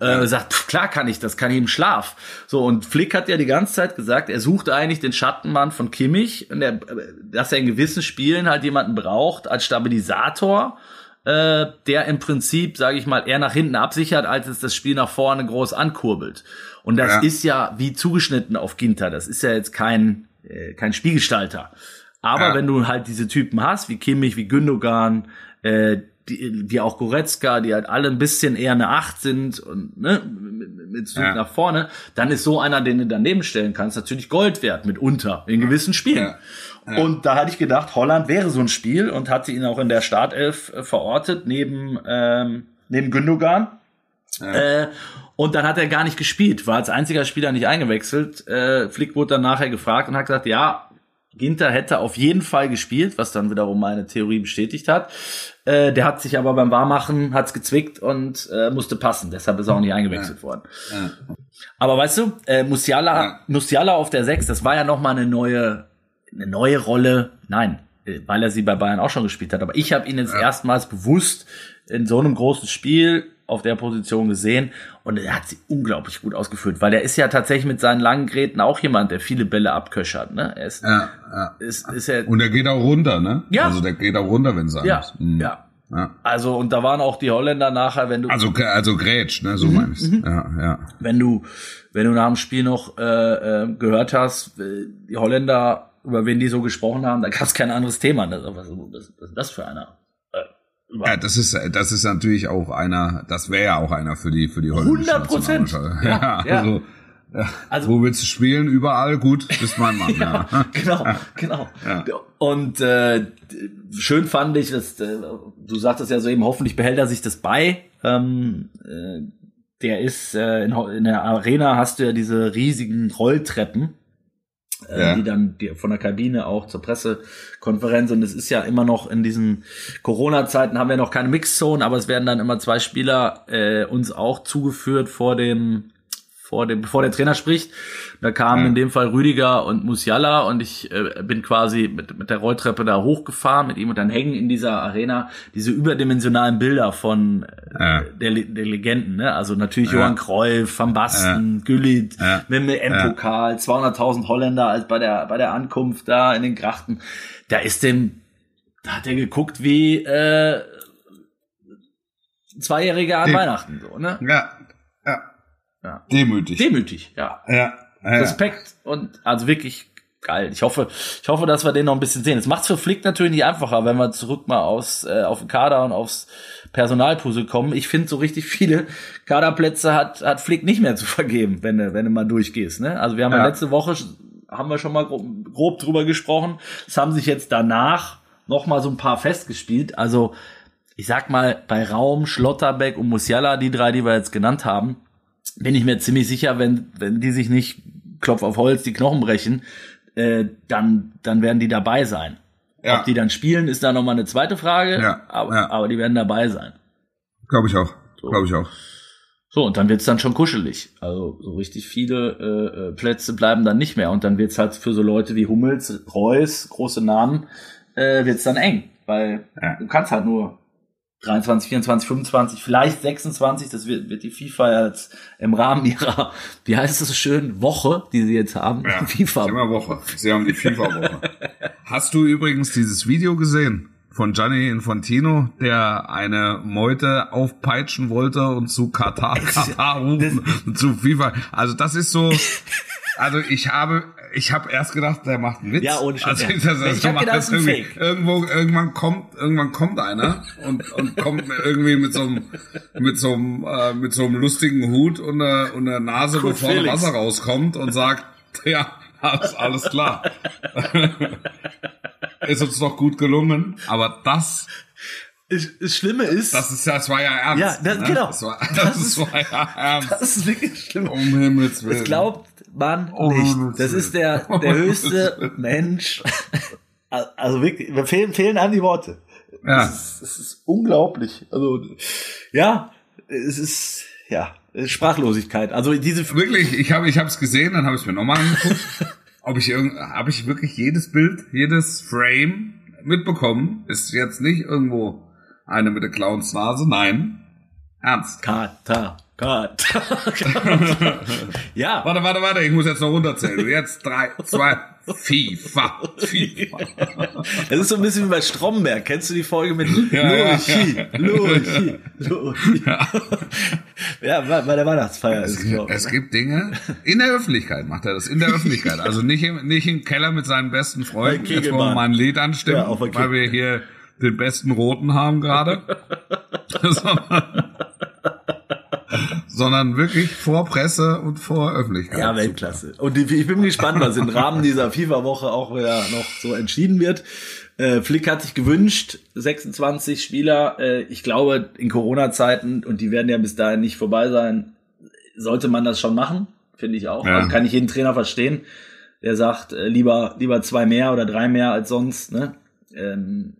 Äh, sagt, pff, klar kann ich das, kann ich im Schlaf. So, und Flick hat ja die ganze Zeit gesagt, er sucht eigentlich den Schattenmann von Kimmich, und er, dass er in gewissen Spielen halt jemanden braucht als Stabilisator, äh, der im Prinzip, sage ich mal, eher nach hinten absichert, als es das Spiel nach vorne groß ankurbelt. Und das ja. ist ja wie zugeschnitten auf Ginter. Das ist ja jetzt kein, äh, kein Spielgestalter. Aber ja. wenn du halt diese Typen hast, wie Kimmich, wie Gündogan, äh, die, wie auch Goretzka, die halt alle ein bisschen eher eine Acht sind und ne, mit, mit Zug ja. nach vorne, dann ist so einer, den du daneben stellen kannst, natürlich Gold wert mitunter in gewissen Spielen. Ja. Ja. Und da hatte ich gedacht, Holland wäre so ein Spiel und hatte ihn auch in der Startelf äh, verortet neben ähm, neben Gündogan. Äh, und dann hat er gar nicht gespielt, war als einziger Spieler nicht eingewechselt. Äh, Flick wurde dann nachher gefragt und hat gesagt, ja, Ginter hätte auf jeden Fall gespielt, was dann wiederum meine Theorie bestätigt hat. Äh, der hat sich aber beim Warmachen hat's gezwickt und äh, musste passen, deshalb ist er auch nicht eingewechselt ja. worden. Ja. Aber weißt du, äh, Musiala, ja. Musiala auf der 6, das war ja noch mal eine neue, eine neue Rolle. Nein, äh, weil er sie bei Bayern auch schon gespielt hat. Aber ich habe ihn jetzt erstmals bewusst in so einem großen Spiel auf der Position gesehen und er hat sie unglaublich gut ausgeführt, weil er ist ja tatsächlich mit seinen langen Gräten auch jemand, der viele Bälle abköchert. Ne? Er ist, ja, ja. Ist, ist er, und er geht auch runter, ne? Ja. Also der geht auch runter, wenn es ja, mhm. ja. Ja. Also, und da waren auch die Holländer nachher, wenn du. Also, also Grätsch, ne, so mhm, meine ich. Mhm. Ja, ja. Wenn du, wenn du nach dem Spiel noch äh, äh, gehört hast, äh, die Holländer, über wen die so gesprochen haben, da gab es kein anderes Thema. Ne? Was, was, was ist das für einer? Ja, das ist, das ist natürlich auch einer, das wäre ja auch einer für die, für die holländische 100 Prozent. *laughs* Ja, ja, also, ja. also, wo willst du spielen? Überall gut, bist mein Mann. *laughs* ja, ja. Genau, genau. Ja. Und äh, schön fand ich, dass äh, du sagtest ja so eben, hoffentlich behält er sich das bei. Ähm, äh, der ist äh, in, in der Arena hast du ja diese riesigen Rolltreppen ja. die dann von der Kabine auch zur Pressekonferenz und es ist ja immer noch in diesen Corona-Zeiten haben wir noch keine Mixzone, aber es werden dann immer zwei Spieler äh, uns auch zugeführt vor dem vor dem, bevor der Trainer spricht. Da kamen ja. in dem Fall Rüdiger und Musiala und ich äh, bin quasi mit, mit der Rolltreppe da hochgefahren mit ihm und dann hängen in dieser Arena diese überdimensionalen Bilder von äh, ja. der, der Legenden, ne? Also natürlich ja. Johann Cruyff, Van Basten, ja. Güllit, mit dem M-Pokal, 200.000 Holländer als bei der, bei der Ankunft da in den Grachten. Da ist dem, da hat er geguckt wie, äh, Zweijähriger an Weihnachten, so, ne? Ja, ja. Demütig. Demütig, ja. Ja. Respekt und also wirklich geil. Ich hoffe, ich hoffe, dass wir den noch ein bisschen sehen. Es macht für Flick natürlich nicht einfacher, wenn wir zurück mal aus, äh, auf den Kader und aufs Personalpuzzle kommen. Ich finde, so richtig viele Kaderplätze hat, hat Flick nicht mehr zu vergeben, wenn du, wenn du mal durchgehst. Ne? Also wir haben ja. ja letzte Woche, haben wir schon mal grob, grob drüber gesprochen. Es haben sich jetzt danach noch mal so ein paar festgespielt. Also ich sag mal, bei Raum, Schlotterbeck und Musiala, die drei, die wir jetzt genannt haben, bin ich mir ziemlich sicher, wenn, wenn die sich nicht Klopf auf Holz die Knochen brechen, äh, dann, dann werden die dabei sein. Ja. Ob die dann spielen, ist da nochmal eine zweite Frage, ja. Aber, ja. aber die werden dabei sein. Glaube ich auch. So. Glaube ich auch. So, und dann wird's dann schon kuschelig. Also so richtig viele äh, äh Plätze bleiben dann nicht mehr. Und dann wird's halt für so Leute wie Hummels, Reus, große Namen, äh, wird's dann eng. Weil ja. du kannst halt nur 23, 24, 25, vielleicht 26, das wird, wird die FIFA jetzt im Rahmen ihrer, wie heißt es so schön, Woche, die sie jetzt haben. Ja, *laughs* FIFA. Immer Woche. Sie haben die FIFA-Woche. Hast du übrigens dieses Video gesehen? Von Gianni Infantino, der eine Meute aufpeitschen wollte und zu Katar, *laughs* Katar rufen, zu FIFA. Also das ist so, also ich habe ich habe erst gedacht, der macht einen Witz. Ja, ohne Scheiß. Also, das, das, ich hab gedacht, das irgendwie, Fake. Irgendwo, irgendwann kommt, irgendwann kommt einer und, und kommt irgendwie mit so einem, mit so einem, äh, mit so einem lustigen Hut und der, und der Nase, Gut, bevor Felix. Wasser rauskommt und sagt, ja, alles, alles klar. *laughs* ist uns doch gut gelungen, aber das das Schlimme ist. Das ist das war ja ernst. Ja, das, ne? genau. Das war, *laughs* das, das ist, war ja ernst. *laughs* Das ist wirklich schlimm. Um Himmels Willen. Das glaubt man oh, nicht. Das ist der, *laughs* der höchste Mensch. *laughs* Also wirklich, mir fehlen, fehlen an die Worte. Ja. Es ist, es ist unglaublich. Also, ja, es ist, ja, Sprachlosigkeit. Also diese wirklich, ich habe ich habe es gesehen, dann habe ich es mir nochmal angeguckt. *laughs* ob ich irgend habe ich wirklich jedes Bild, jedes Frame mitbekommen? Ist jetzt nicht irgendwo eine mit der Clownsnase? Nein. Ernst. Kata. *laughs* Gott. ja. Warte, warte, warte, ich muss jetzt noch runterzählen. Jetzt drei, zwei, FIFA. FIFA. Das ist so ein bisschen wie bei Stromberg. Kennst du die Folge mit ja, Luchi, ja. Luchi, Luchi? Ja, ja bei der Weihnachtsfeier es, ist es, es gibt Dinge, in der Öffentlichkeit macht er das, in der Öffentlichkeit. Also nicht im, nicht im Keller mit seinen besten Freunden. Jetzt wollen wir mal ein Lied anstimmen, ja, weil wir hier den besten Roten haben gerade. *laughs* sondern wirklich vor Presse und vor Öffentlichkeit. Ja, Weltklasse. Und ich bin gespannt, was im Rahmen dieser FIFA-Woche auch wieder noch so entschieden wird. Äh, Flick hat sich gewünscht, 26 Spieler. Äh, ich glaube, in Corona-Zeiten, und die werden ja bis dahin nicht vorbei sein, sollte man das schon machen, finde ich auch. Ja. Also kann ich jeden Trainer verstehen, der sagt, äh, lieber, lieber zwei mehr oder drei mehr als sonst. Ne? Ähm,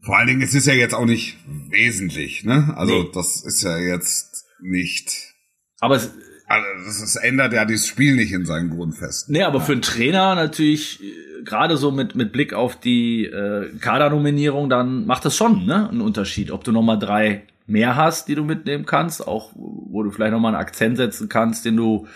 vor allen Dingen, es ist ja jetzt auch nicht wesentlich, ne? Also nee. das ist ja jetzt nicht. Aber es, also das, das ändert ja dieses Spiel nicht in seinen Grundfesten. Nee, aber ja. für einen Trainer natürlich, äh, gerade so mit, mit Blick auf die äh, Kadernominierung, dann macht das schon ne, einen Unterschied, ob du nochmal drei mehr hast, die du mitnehmen kannst, auch wo du vielleicht nochmal einen Akzent setzen kannst, den du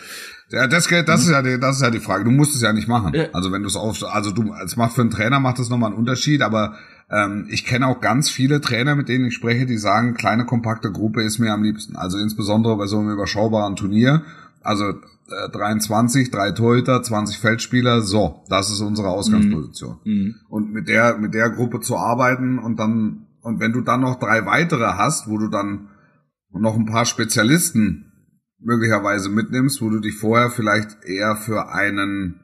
ja, das, das ist ja die, das ist ja die Frage. Du musst es ja nicht machen. Also wenn du es auf, also du, es macht für einen Trainer macht das nochmal einen Unterschied, aber ähm, ich kenne auch ganz viele Trainer, mit denen ich spreche, die sagen, kleine kompakte Gruppe ist mir am liebsten. Also insbesondere bei so einem überschaubaren Turnier. Also äh, 23, drei Torhüter, 20 Feldspieler, so, das ist unsere Ausgangsposition. Mhm. mhm. Und mit der, mit der Gruppe zu arbeiten und dann, und wenn du dann noch drei weitere hast, wo du dann noch ein paar Spezialisten möglicherweise mitnimmst, wo du dich vorher vielleicht eher für einen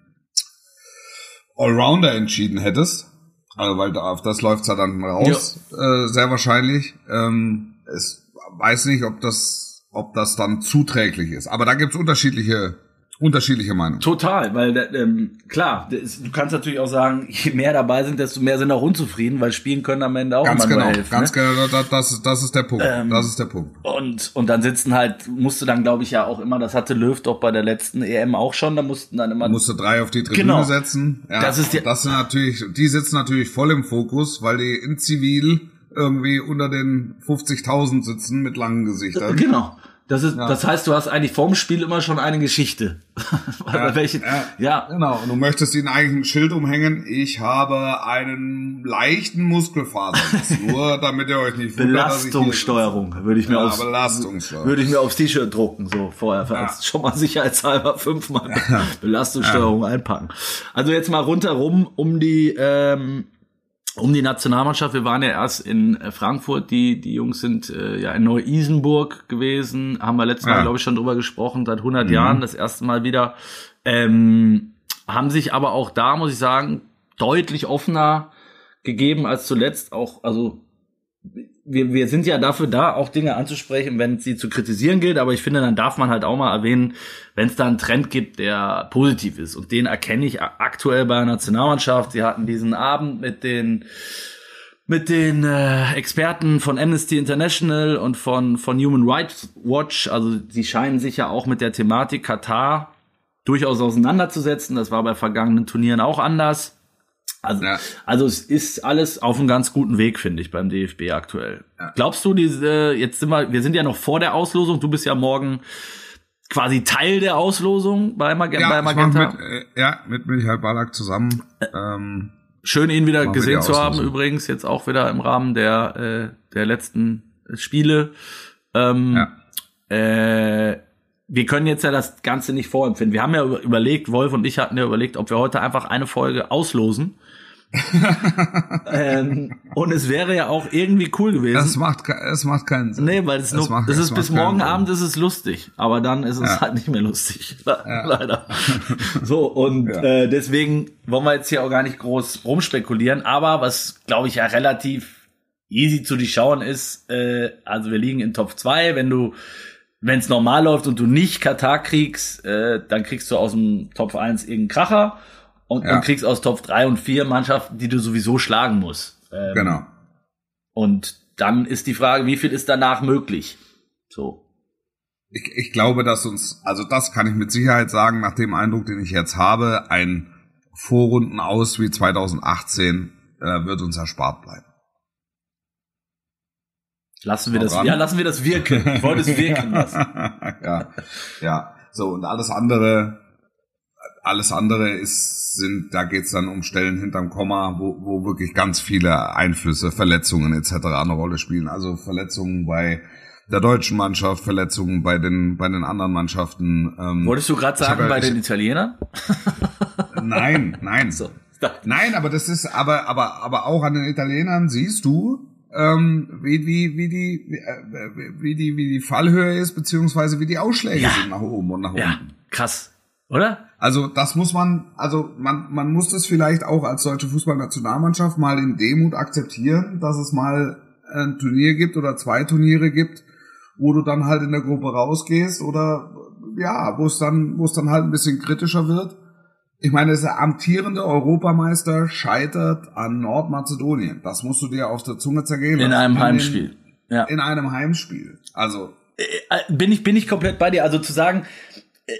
Allrounder entschieden hättest, also weil auf das läuft's ja dann raus, ja. äh, sehr wahrscheinlich. Ähm, es weiß nicht, ob das, ob das dann zuträglich ist. Aber da gibt's unterschiedliche unterschiedliche Meinungen. Total, weil ähm, klar, du kannst natürlich auch sagen, je mehr dabei sind, desto mehr sind auch unzufrieden, weil spielen können am Ende auch ganz genau, helfen. Ganz ne? genau, das, das, das ist der Punkt. Ähm, das ist der Punkt. Und und dann sitzen halt, musste dann glaube ich ja auch immer, das hatte Löw doch bei der letzten EM auch schon, da mussten dann immer musste drei auf die Tribüne genau. setzen. Ja, das ist die, das sind natürlich, die sitzen natürlich voll im Fokus, weil die in Zivil irgendwie unter den 50.000 sitzen mit langen Gesichtern. Genau. Das ist, ja. das heißt, du hast eigentlich vorm Spiel immer schon eine Geschichte. *laughs* ja, welche, ja, ja, genau. Und du möchtest ihnen eigentlich ein Schild umhängen. Ich habe einen leichten Muskelfaser. *laughs* Nur damit ihr euch nicht wundert, Belastungssteuerung würde ich mir ja, aufs, würde ich mir aufs T-Shirt drucken, so vorher, ja. schon mal sicherheitshalber fünfmal Belastungssteuerung einpacken. Also jetzt mal rundherum um die, ähm, um die Nationalmannschaft. Wir waren ja erst in äh, Frankfurt. Die, die Jungs sind äh, ja in Neu-Isenburg gewesen. Haben wir letztes Mal, ja. glaube ich, schon drüber gesprochen. Seit 100 mhm. Jahren das erste Mal wieder. Ähm, haben sich aber auch da, muss ich sagen, deutlich offener gegeben als zuletzt. Auch, also wir, wir sind ja dafür da, auch Dinge anzusprechen, wenn sie zu kritisieren gilt, aber ich finde, dann darf man halt auch mal erwähnen, wenn es da einen Trend gibt, der positiv ist. Und den erkenne ich aktuell bei der Nationalmannschaft. Sie hatten diesen Abend mit den mit den äh, Experten von Amnesty International und von, von Human Rights Watch. Also sie scheinen sich ja auch mit der Thematik Katar durchaus auseinanderzusetzen. Das war bei vergangenen Turnieren auch anders. Also, ja. also es ist alles auf einem ganz guten Weg, finde ich, beim DFB aktuell. Ja. Glaubst du, diese, jetzt sind wir, wir sind ja noch vor der Auslosung, du bist ja morgen quasi Teil der Auslosung bei, Mag ja, bei Magenta. Mit, äh, ja, mit Michael Ballack zusammen. Ähm, Schön, ihn wieder gesehen zu haben, übrigens, jetzt auch wieder im Rahmen der, äh, der letzten Spiele. Ähm, ja. äh, wir können jetzt ja das Ganze nicht vorempfinden. Wir haben ja überlegt, Wolf und ich hatten ja überlegt, ob wir heute einfach eine Folge auslosen *laughs* ähm, und es wäre ja auch irgendwie cool gewesen. Es macht, es macht keinen Sinn. Nee, weil es, nur, macht, es ist bis morgen Abend ist es lustig, aber dann ist es ja. halt nicht mehr lustig. *laughs* Ja. Leider. *laughs* so, und ja. äh, deswegen wollen wir jetzt hier auch gar nicht groß rumspekulieren, aber was, glaube ich, ja relativ easy zu durchschauen ist. Äh, also wir liegen in Top 2. Wenn du, wenn es normal läuft und du nicht Katar kriegst, äh, dann kriegst du aus dem Top 1 irgendeinen Kracher und, ja. und kriegst aus Top 3 und 4 Mannschaften, die du sowieso schlagen musst. Ähm, genau. Und dann ist die Frage, wie viel ist danach möglich? So. Ich, ich glaube, dass uns, also das kann ich mit Sicherheit sagen, nach dem Eindruck, den ich jetzt habe, ein Vorrunden aus wie 2018 äh, wird uns erspart bleiben. Lassen wir das, ja, lassen wir das wirken. Ich wollte es wirken lassen. *laughs* ja, ja. So, und alles andere, alles andere ist, sind, da geht's dann um Stellen hinterm Komma, wo, wo wirklich ganz viele Einflüsse, Verletzungen etc. eine Rolle spielen. Also Verletzungen bei der deutschen Mannschaft, Verletzungen bei den, bei den anderen Mannschaften. Ähm, Wolltest du gerade sagen, bei den Italienern? *laughs* nein, nein. So. Nein, aber das ist, aber, aber, aber auch an den Italienern siehst du, ähm, wie, wie, wie, die, wie, äh, wie, die, wie die Fallhöhe ist, beziehungsweise wie die Ausschläge ja. sind nach oben und nach unten. Ja, krass, oder? Also das muss man, also man, man muss das vielleicht auch als deutsche Fußballnationalmannschaft mal in Demut akzeptieren, dass es mal ein Turnier gibt oder zwei Turniere gibt, wo du dann halt in der Gruppe rausgehst oder ja, wo es dann, wo es dann halt ein bisschen kritischer wird ich meine, der amtierende Europameister scheitert an Nordmazedonien. Das musst du dir auf der Zunge zergehen. In einem Heimspiel. ja. In einem Heimspiel. Also. Äh, äh, bin ich, bin ich komplett bei dir. Also zu sagen,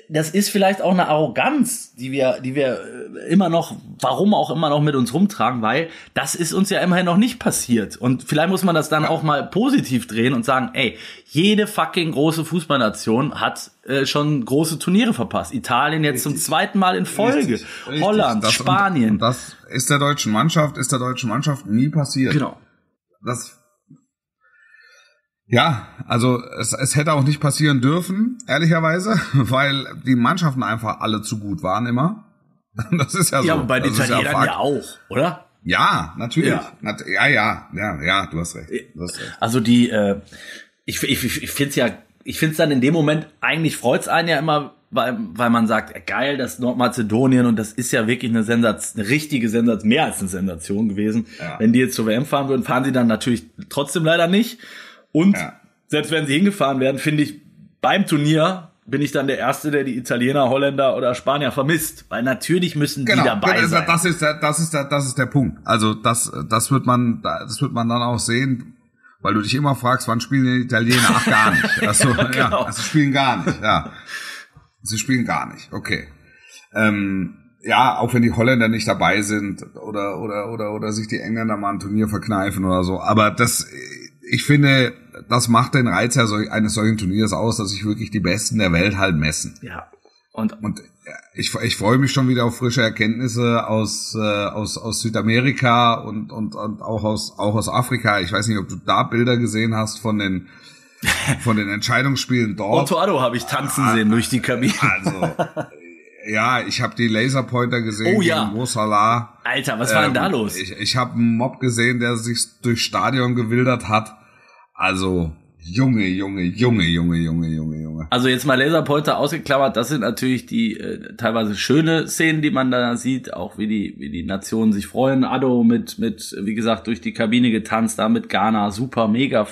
das ist vielleicht auch eine Arroganz, die wir, die wir äh, immer noch, warum auch immer noch mit uns rumtragen, weil das ist uns ja immerhin noch nicht passiert. Und vielleicht muss man das dann auch mal positiv drehen und sagen, ey, jede fucking große Fußballnation hat äh, schon große Turniere verpasst. Italien jetzt Richtig. zum zweiten Mal in Folge. Richtig. Richtig. Holland, das, Spanien. das ist der deutschen Mannschaft, ist der deutschen Mannschaft nie passiert. Genau. Das ja, also es, es hätte auch nicht passieren dürfen, ehrlicherweise, *laughs* weil die Mannschaften einfach alle zu gut waren immer. *laughs* Das ist ja so. Ja, und bei den Italienern ja, ja, auch, oder? Ja, natürlich. Ja, ja, ja, ja, ja, du hast recht. Du hast recht. Also die, äh, ich, ich, ich finde es ja, ich finde es dann in dem Moment, eigentlich freut's einen ja immer, weil, weil man sagt, geil, das Nordmazedonien und das ist ja wirklich eine Sensation, eine richtige Sensation, mehr als eine Sensation gewesen. Ja. Wenn die jetzt zur WM fahren würden, fahren sie dann natürlich trotzdem leider nicht. Und ja. selbst wenn sie hingefahren werden, finde ich, beim Turnier bin ich dann der Erste, der die Italiener, Holländer oder Spanier vermisst. Weil natürlich müssen genau, die dabei sein. Das ist der, das ist der, das ist der Punkt. Also das, das wird man, das wird man dann auch sehen, weil du dich immer fragst, wann spielen die Italiener? Ach, gar nicht. Achso, *laughs* ja, genau. ja, also spielen gar nicht, ja. Sie spielen gar nicht, okay. Ähm, ja, auch wenn die Holländer nicht dabei sind oder, oder, oder, oder sich die Engländer mal ein Turnier verkneifen oder so. Aber das, ich finde, das macht den Reiz ja eines solchen Turniers aus, dass sich wirklich die Besten der Welt halt messen. Ja. Und, und ich, ich freue mich schon wieder auf frische Erkenntnisse aus, äh, aus, aus Südamerika und, und, und auch, aus, auch aus Afrika. Ich weiß nicht, ob du da Bilder gesehen hast von den, *laughs* von den Entscheidungsspielen dort. Otto Addo habe ich tanzen sehen durch die Kabine. Also, ja, ich habe die Laserpointer gesehen oh, ja. gegen Salah. Alter, was war ähm, denn da ähm, los? Ich, ich habe einen Mob gesehen, der sich durchs Stadion gewildert hat. Also, Junge, Junge, Junge, Junge, Junge, Junge, Junge. Also jetzt mal Laserpointer ausgeklammert, das sind natürlich die äh, teilweise schöne Szenen, die man da sieht, auch wie die, wie die Nationen sich freuen. Addo mit, mit, wie gesagt, durch die Kabine getanzt, da mit Ghana, super, mega,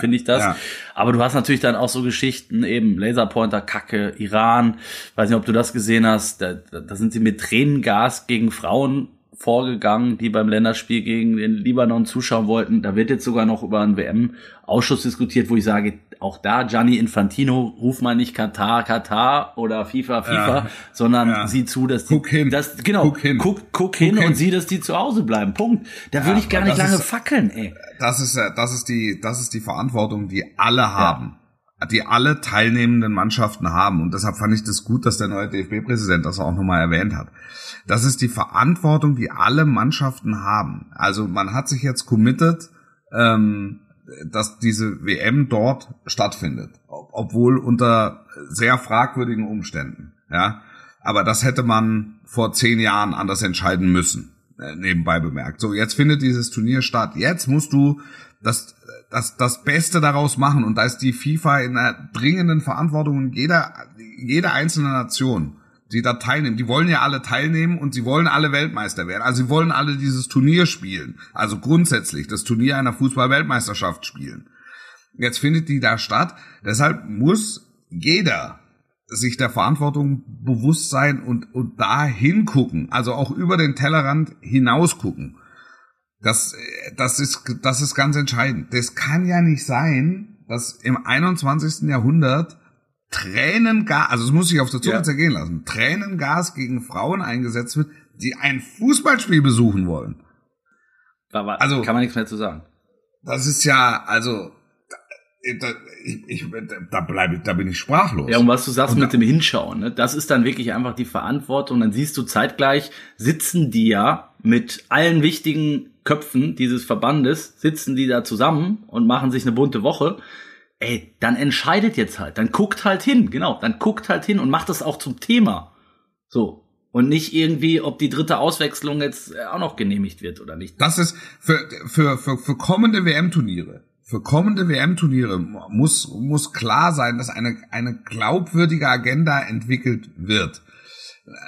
finde ich das. Ja. Aber du hast natürlich dann auch so Geschichten, eben Laserpointer, Kacke, Iran, weiß nicht, ob du das gesehen hast, da, da sind sie mit Tränengas gegen Frauen vorgegangen, die beim Länderspiel gegen den Libanon zuschauen wollten. Da wird jetzt sogar noch über einen WM-Ausschuss diskutiert, wo ich sage, auch da Gianni Infantino, ruf mal nicht Katar, Katar oder FIFA, FIFA, ja, sondern ja. sieh zu, dass die, guck hin. Das, genau, guck hin, guck, guck, guck hin, hin, und sieh, dass die zu Hause bleiben. Punkt. Da ja, würde ich gar nicht lange ist, fackeln, ey. Das ist, das ist die, das ist die Verantwortung, die alle haben die alle teilnehmenden Mannschaften haben. Und deshalb fand ich das gut, dass der neue DFB-Präsident das auch nochmal erwähnt hat. Das ist die Verantwortung, die alle Mannschaften haben. Also man hat sich jetzt committed, ähm, dass diese WM dort stattfindet, obwohl unter sehr fragwürdigen Umständen. Ja, aber das hätte man vor zehn Jahren anders entscheiden müssen. Äh, nebenbei bemerkt. So, jetzt findet dieses Turnier statt. Jetzt musst du das das, das Beste daraus machen. Und da ist die FIFA in einer dringenden Verantwortung jeder, jeder einzelne Nation die da teilnehmen. Die wollen ja alle teilnehmen und sie wollen alle Weltmeister werden. Also sie wollen alle dieses Turnier spielen. Also grundsätzlich das Turnier einer Fußball-Weltmeisterschaft spielen. Jetzt findet die da statt. Deshalb muss jeder sich der Verantwortung bewusst sein und, und da hingucken. Also auch über den Tellerrand hinaus gucken. Das, das ist, das ist ganz entscheidend. Das kann ja nicht sein, dass im 21. Jahrhundert Tränengas, also es muss sich auf der Zunge ja. zergehen lassen, Tränengas gegen Frauen eingesetzt wird, die ein Fußballspiel besuchen wollen. Aber also kann man nichts mehr zu sagen. Das ist ja, also da, ich, ich, da bleibe da bin ich sprachlos. Ja, und was du sagst und mit dem Hinschauen, ne? das ist dann wirklich einfach die Verantwortung. Dann siehst du zeitgleich, sitzen die ja mit allen wichtigen Köpfen dieses Verbandes, sitzen die da zusammen und machen sich eine bunte Woche ey, dann entscheidet jetzt halt, dann guckt halt hin, genau, dann guckt halt hin und macht das auch zum Thema. So. Und nicht irgendwie, ob die dritte Auswechslung jetzt äh, auch noch genehmigt wird oder nicht. Das ist für, für, für, für kommende WM-Turniere. Für kommende WM-Turniere muss, muss klar sein, dass eine, eine glaubwürdige Agenda entwickelt wird,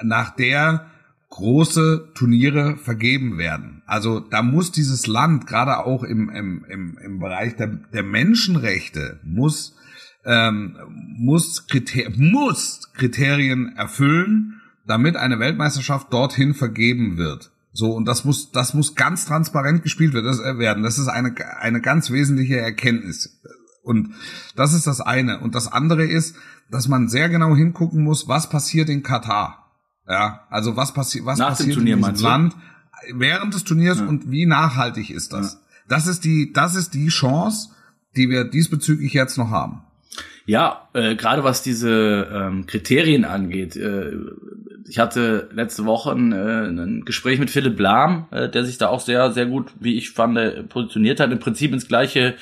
nach der große Turniere vergeben werden. Also da muss dieses Land, gerade auch im, im, im, im Bereich der, der Menschenrechte, muss, ähm, muss, Kriter muss Kriterien erfüllen, damit eine Weltmeisterschaft dorthin vergeben wird. So, und das muss, das muss ganz transparent gespielt äh, werden. Das ist eine, eine ganz wesentliche Erkenntnis. Und das ist das eine. Und das andere ist, dass man sehr genau hingucken muss, was passiert in Katar. Ja, also was, passi was Nach passiert Turnier, in diesem Land während des Turniers ja. und wie nachhaltig ist das? Ja. Das ist die, das ist die Chance, die wir diesbezüglich jetzt noch haben. Ja, äh, gerade was diese ähm, Kriterien angeht. Äh, ich hatte letzte Woche ein, äh, ein Gespräch mit Philipp Lahm, äh, der sich da auch sehr, sehr gut, wie ich fand, äh, positioniert hat, im Prinzip ins gleiche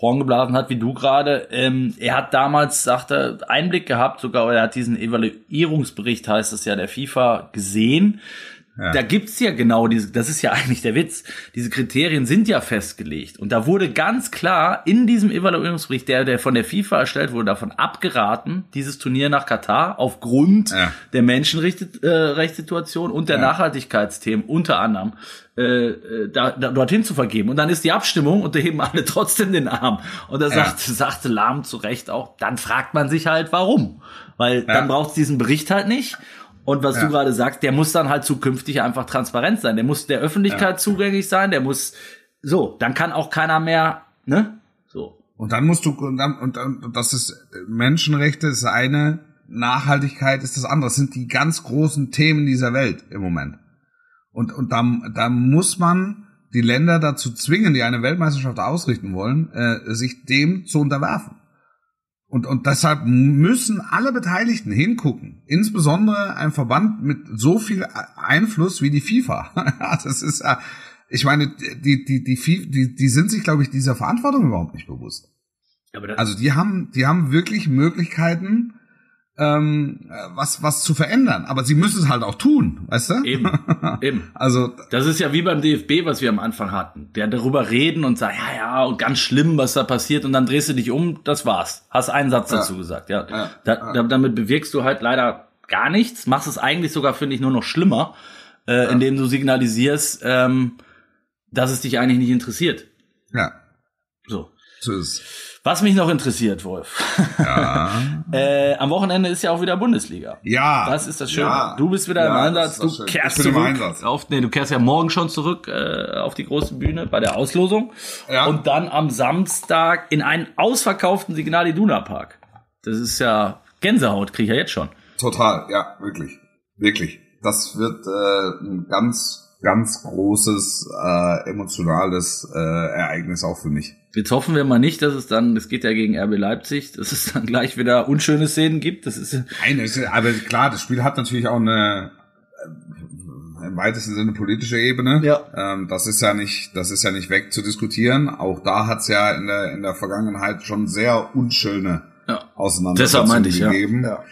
Horn geblasen hat wie du gerade. Ähm, er hat damals, sagte, Einblick gehabt, sogar er hat diesen Evaluierungsbericht, heißt es ja, der FIFA gesehen ja. Da gibt's ja genau diese, das ist ja *laughs* eigentlich der Witz. Diese Kriterien sind ja festgelegt. Und da wurde ganz klar in diesem Evaluierungsbericht, der, der von der FIFA erstellt wurde, davon abgeraten, dieses Turnier nach Katar aufgrund ja. der Menschenrechtssituation äh, und der ja. Nachhaltigkeitsthemen unter anderem äh, äh, da, da, dorthin zu vergeben. Und dann ist die Abstimmung und da heben alle *laughs* trotzdem den Arm. Und da sagt, sagte Lahm zu Recht auch, dann fragt man sich halt, warum. Weil dann braucht es diesen Bericht halt nicht. Und was ja. du gerade sagst, der muss dann halt zukünftig einfach transparent sein. Der muss der Öffentlichkeit ja. zugänglich sein. Der muss so, dann kann auch keiner mehr, ne? So. Und dann musst du und dann und, und das ist Menschenrechte ist eine, Nachhaltigkeit ist das andere. Das sind die ganz großen Themen dieser Welt im Moment. Und und da da muss man die Länder dazu zwingen, die eine Weltmeisterschaft ausrichten wollen, äh, sich dem zu unterwerfen. Und, und deshalb müssen alle Beteiligten hingucken. Insbesondere ein Verband mit so viel Einfluss wie die FIFA. *laughs* das ist ich meine, die, die, die, die, die sind sich, glaube ich, dieser Verantwortung überhaupt nicht bewusst. also die haben, die haben wirklich Möglichkeiten, ähm, was, was zu verändern. Aber sie müssen es halt auch tun, weißt du? Eben, *laughs* eben. Also das ist ja wie beim DFB, was wir am Anfang hatten. Der darüber reden und sagt, ja, ja, und ganz schlimm, was da passiert, und dann drehst du dich um, das war's. Hast einen Satz dazu gesagt, ja. ja, da, ja. damit bewirkst du halt leider gar nichts, machst es eigentlich sogar, finde ich, nur noch schlimmer, äh, ja. indem du signalisierst, ähm, dass es dich eigentlich nicht interessiert. Ja. So. So ist was mich noch interessiert, Wolf. Ja. *laughs* äh, am Wochenende ist ja auch wieder Bundesliga. Ja. Das ist das Schöne. Ja. Du bist wieder ja, im Einsatz. Du schön. kehrst zurück. Einsatz. Auf, nee, du kehrst ja morgen schon zurück äh, auf die große Bühne bei der Auslosung. Ja. Und dann am Samstag in einen ausverkauften Signal Iduna Park. Das ist ja Gänsehaut, kriege ich ja jetzt schon. Total, ja, wirklich. Wirklich. Das wird äh, ein ganz ganz großes äh, emotionales äh, Ereignis auch für mich. Jetzt hoffen wir mal nicht, dass es dann, es geht ja gegen RB Leipzig, *laughs* dass es dann gleich wieder unschöne Szenen gibt. Das ist Nein, aber klar, das Spiel hat natürlich auch eine äh, im weitesten Sinne politische Ebene. Ja. Ähm, das ist ja nicht, das ist ja nicht weg zu diskutieren. Auch da hat es ja in der in der Vergangenheit schon sehr unschöne ja. Auseinandersetzungen ich, gegeben. Ja.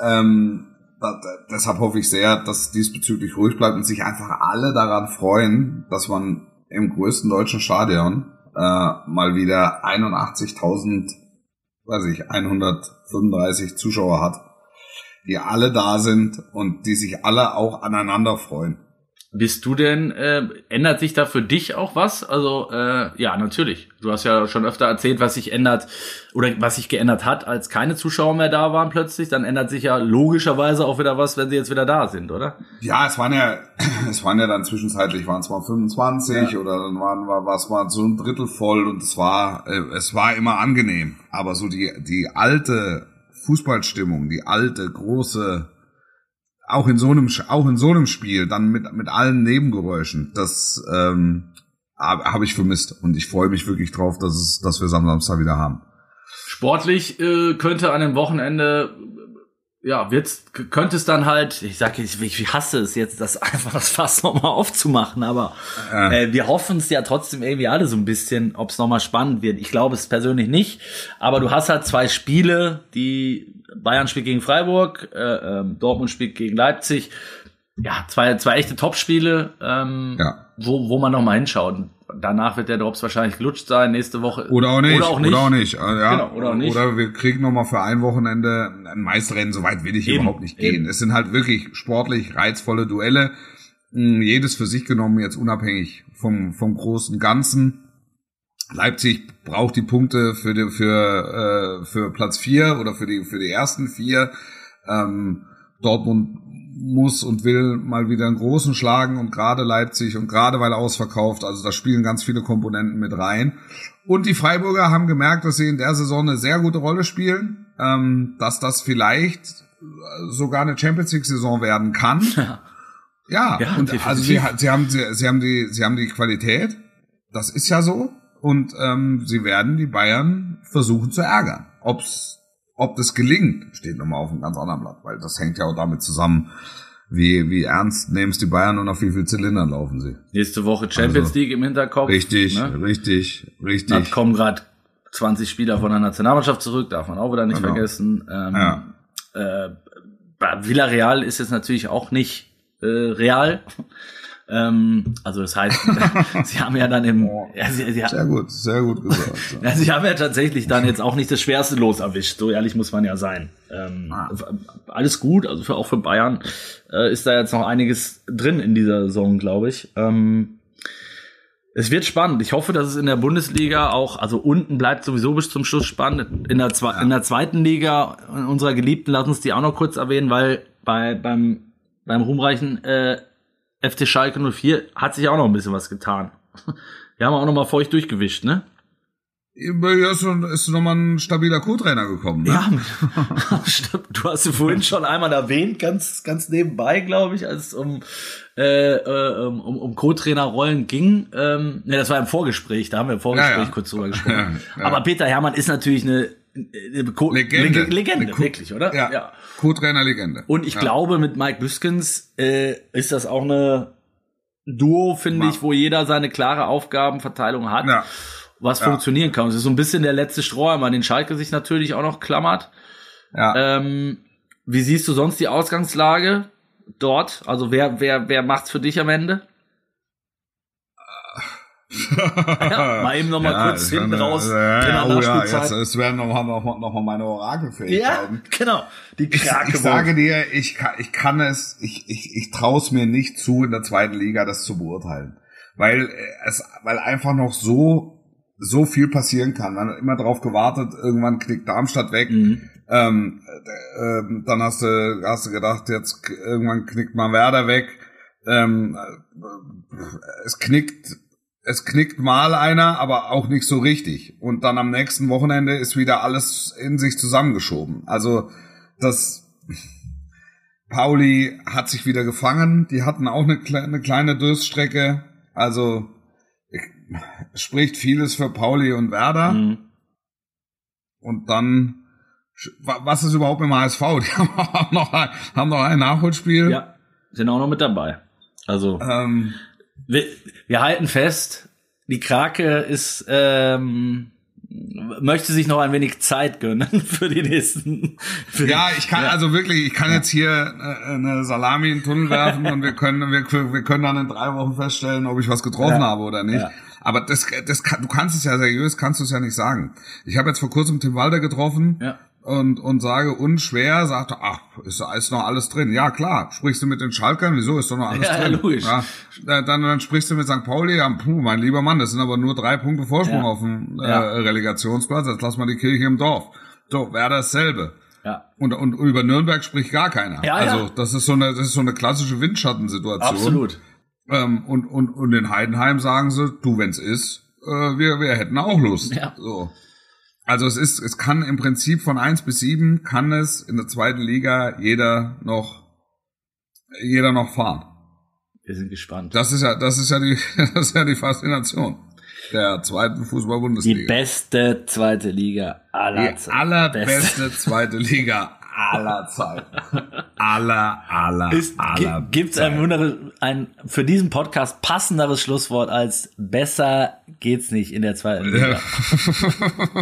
Ähm, da, deshalb hoffe ich sehr, dass diesbezüglich ruhig bleibt und sich einfach alle daran freuen, dass man im größten deutschen Stadion äh, mal wieder 81.000, weiß ich, 135 Zuschauer hat. die alle da sind und die sich alle auch aneinander freuen. Bist du denn, äh, ändert sich da für dich auch was? Also, äh, ja, natürlich. Du hast ja schon öfter erzählt, was sich ändert oder was sich geändert hat, als keine Zuschauer mehr da waren plötzlich. Dann ändert sich ja logischerweise auch wieder was, wenn sie jetzt wieder da sind, oder? Ja, es waren ja, *clears throat* es waren ja dann zwischenzeitlich, waren es mal 25 ja. oder dann waren, war, war es mal so ein Drittel voll und es war, äh, es war immer angenehm. Aber so die, die alte Fußballstimmung, die alte, große, auch in so einem, auch in so einem Spiel, dann mit, mit allen Nebengeräuschen, das ähm, habe ich vermisst. Und ich freue mich wirklich drauf, dass, es, dass wir Samstag wieder haben. Sportlich äh, könnte an dem Wochenende ja, wird's, könnte es dann halt, ich sage, ich, ich hasse es jetzt, das *laughs* einfach das Fass nochmal aufzumachen, aber äh. äh, wir hoffen es ja trotzdem irgendwie alle so ein bisschen, ob es nochmal spannend wird. Ich glaube es persönlich nicht, aber du hast halt zwei Spiele, die Bayern spielt gegen Freiburg, äh, äh, Dortmund spielt gegen Leipzig. Ja, zwei, zwei echte Topspiele, ähm, ja. wo, wo man nochmal hinschaut danach wird der Drops wahrscheinlich gelutscht sein, nächste Woche. Oder auch nicht. Oder auch nicht. Oder auch nicht. Ja. Genau, oder, auch nicht. oder wir kriegen nochmal für ein Wochenende ein Meisterrennen, so weit will ich eben, überhaupt nicht gehen. Eben. Es sind halt wirklich sportlich reizvolle Duelle. Hm, jedes für sich genommen, jetzt unabhängig vom, vom großen Ganzen. Leipzig braucht die Punkte für, die, für, äh, für Platz vier oder für die, für die ersten vier. Ähm, Dortmund muss und will mal wieder einen großen schlagen und gerade Leipzig und gerade weil ausverkauft, also da spielen ganz viele Komponenten mit rein. Und die Freiburger haben gemerkt, dass sie in der Saison eine sehr gute Rolle spielen, ähm, dass das vielleicht sogar eine Champions League Saison werden kann. *laughs* Ja, ja, ja und also sie, sie haben sie, sie haben die sie haben die Qualität, das ist ja so und ähm, sie werden die Bayern versuchen zu ärgern. Ob's ob das gelingt, steht nochmal auf einem ganz anderen Blatt, weil das hängt ja auch damit zusammen, wie, wie ernst nehmen es die Bayern und auf wie viel Zylindern laufen sie. Nächste Woche Champions also, League im Hinterkopf. Richtig, ne? richtig, richtig. Da kommen gerade 20 Spieler von der Nationalmannschaft zurück, darf man auch wieder nicht genau. vergessen. Ähm, ja. äh, Villarreal ist jetzt natürlich auch nicht äh, real. Ähm, also das heißt, *laughs* sie haben ja dann im ja, sie, sie, sehr gut, sehr gut gesagt. *laughs* ja, sie haben ja tatsächlich dann jetzt auch nicht das schwerste Los erwischt. So ehrlich muss man ja sein. Ähm, ah. Alles gut, also für auch für Bayern äh, ist da jetzt noch einiges drin in dieser Saison, glaube ich. Ähm, es wird spannend. Ich hoffe, dass es in der Bundesliga auch, also unten bleibt sowieso bis zum Schluss spannend. In der, ja. in der zweiten Liga in unserer Geliebten, lass uns die auch noch kurz erwähnen, weil bei, beim, beim ruhmreichen äh, FC Schalke 04 hat sich auch noch ein bisschen was getan. *laughs* Wir haben auch noch mal feucht durchgewischt, ne? Ja, ist, ist nochmal ein stabiler Co-Trainer gekommen. Ne? Ja, *laughs* du hast ihn vorhin schon einmal erwähnt, ganz, ganz nebenbei, glaube ich, als es um, äh, äh, um, um Co-Trainer-Rollen ging. Ähm, ne, das war im Vorgespräch, da haben wir im Vorgespräch ja, ja. kurz drüber gesprochen. *laughs* Ja, Aber Peter Hermann ist natürlich eine Co Legende, Legende eine wirklich, oder? Ja. ja. Co-Trainer-Legende. Und ich glaube, mit Mike Büskens äh, ist das auch eine Duo, finde ich, wo jeder seine klare Aufgabenverteilung hat. Ja was ja. funktionieren kann. Es ist so ein bisschen der letzte Strohhalm, an den Schalke sich natürlich auch noch klammert. Ja. Ähm, wie siehst du sonst die Ausgangslage dort? Also wer, wer, wer macht's für dich am Ende? Ja, mal eben noch mal ja, kurz hinten raus. Ja, ja, oh ja, jetzt, es werden noch, noch, noch mal meine Orakelfähigkeiten. Ja, genau. Die Krake ich, ich sage dir, ich kann, ich kann es, ich, ich, ich traue es mir nicht zu, in der zweiten Liga das zu beurteilen. Weil es, weil einfach noch so so viel passieren kann. Man hat immer drauf gewartet, irgendwann knickt Darmstadt weg. Mhm. Ähm, äh, dann hast du, hast du gedacht, jetzt irgendwann knickt mal Werder weg. Ähm, äh, es knickt, es knickt mal einer, aber auch nicht so richtig. Und dann am nächsten Wochenende ist wieder alles in sich zusammengeschoben. Also das Pauli hat sich wieder gefangen. Die hatten auch eine, eine kleine Durststrecke. Also spricht vieles für Pauli und Werder. Mhm. Und dann, was ist überhaupt im HSV? *laughs* Die haben noch, ein, haben noch ein Nachholspiel. Ja, sind auch noch mit dabei. Also, ähm, wir, wir halten fest, die Krake ist, ähm, möchte sich noch ein wenig Zeit gönnen *laughs* für die nächsten. Für ja, ich kann ja. also wirklich, ich kann ja. jetzt hier äh, eine Salami in den Tunnel werfen und wir können, wir, wir können dann in drei Wochen feststellen, ob ich was getroffen ja. habe oder nicht. Aber das, das du kannst es ja seriös, kannst du es ja nicht sagen. Ich habe jetzt vor kurzem Tim Walder getroffen. Ja. Und, und sage unschwer, sagt er, ach, ist, ist noch alles drin. Ja, klar. Sprichst du mit den Schalkern? Wieso ist doch noch alles ja, drin? Ja, logisch. Ja, dann, dann sprichst du mit St. Pauli, ja, puh, mein lieber Mann, das sind aber nur drei Punkte Vorsprung ja. auf dem äh, Relegationsplatz. Jetzt lass mal die Kirche im Dorf. So, wäre dasselbe. Ja. Und, und über Nürnberg spricht gar keiner. Ja, also ja. das ist so eine, das ist so eine klassische Windschattensituation. Absolut. Ähm, und, und, und in Heidenheim sagen sie, du, wenn's ist, äh, wir, wir hätten auch Lust. Ja. So. Also es ist, es kann im Prinzip von eins bis sieben kann es in der zweiten Liga jeder noch, jeder noch fahren. Wir sind gespannt. Das ist ja, das ist ja die, *laughs* das ist ja die Faszination der zweiten Fußball-Bundesliga. Die beste zweite Liga aller Zeiten. Die allerbeste zweite Liga aller Zeiten. aller, aller, Ist, aller. Gibt es ein, ein für diesen Podcast passenderes Schlusswort als besser geht's nicht in der zweiten Liga?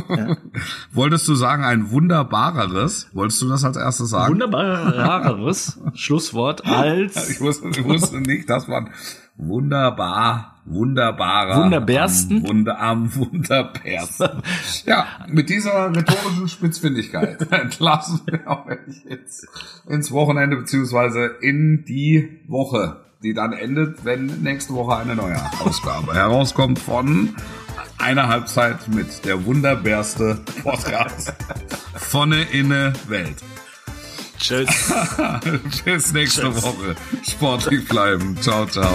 ja. *laughs* Wolltest du sagen ein wunderbareres? Wolltest du das als erstes sagen? Wunderbareres *laughs* Schlusswort als. Ich wusste, ich wusste nicht, dass man wunderbar wunderbarer. Wunderbärsten? Am, Wunder, am wunderbärsten. ja, mit dieser rhetorischen Spitzfindigkeit *laughs* entlassen wir euch jetzt ins Wochenende beziehungsweise in die Woche, die dann endet, wenn nächste Woche eine neue Ausgabe herauskommt von einer Halbzeit mit der wunderbärste Podcast *laughs* von der Inne Welt. Tschüss. *laughs* Tschüss nächste Tschüss. Woche. Sportlich bleiben. Ciao, ciao.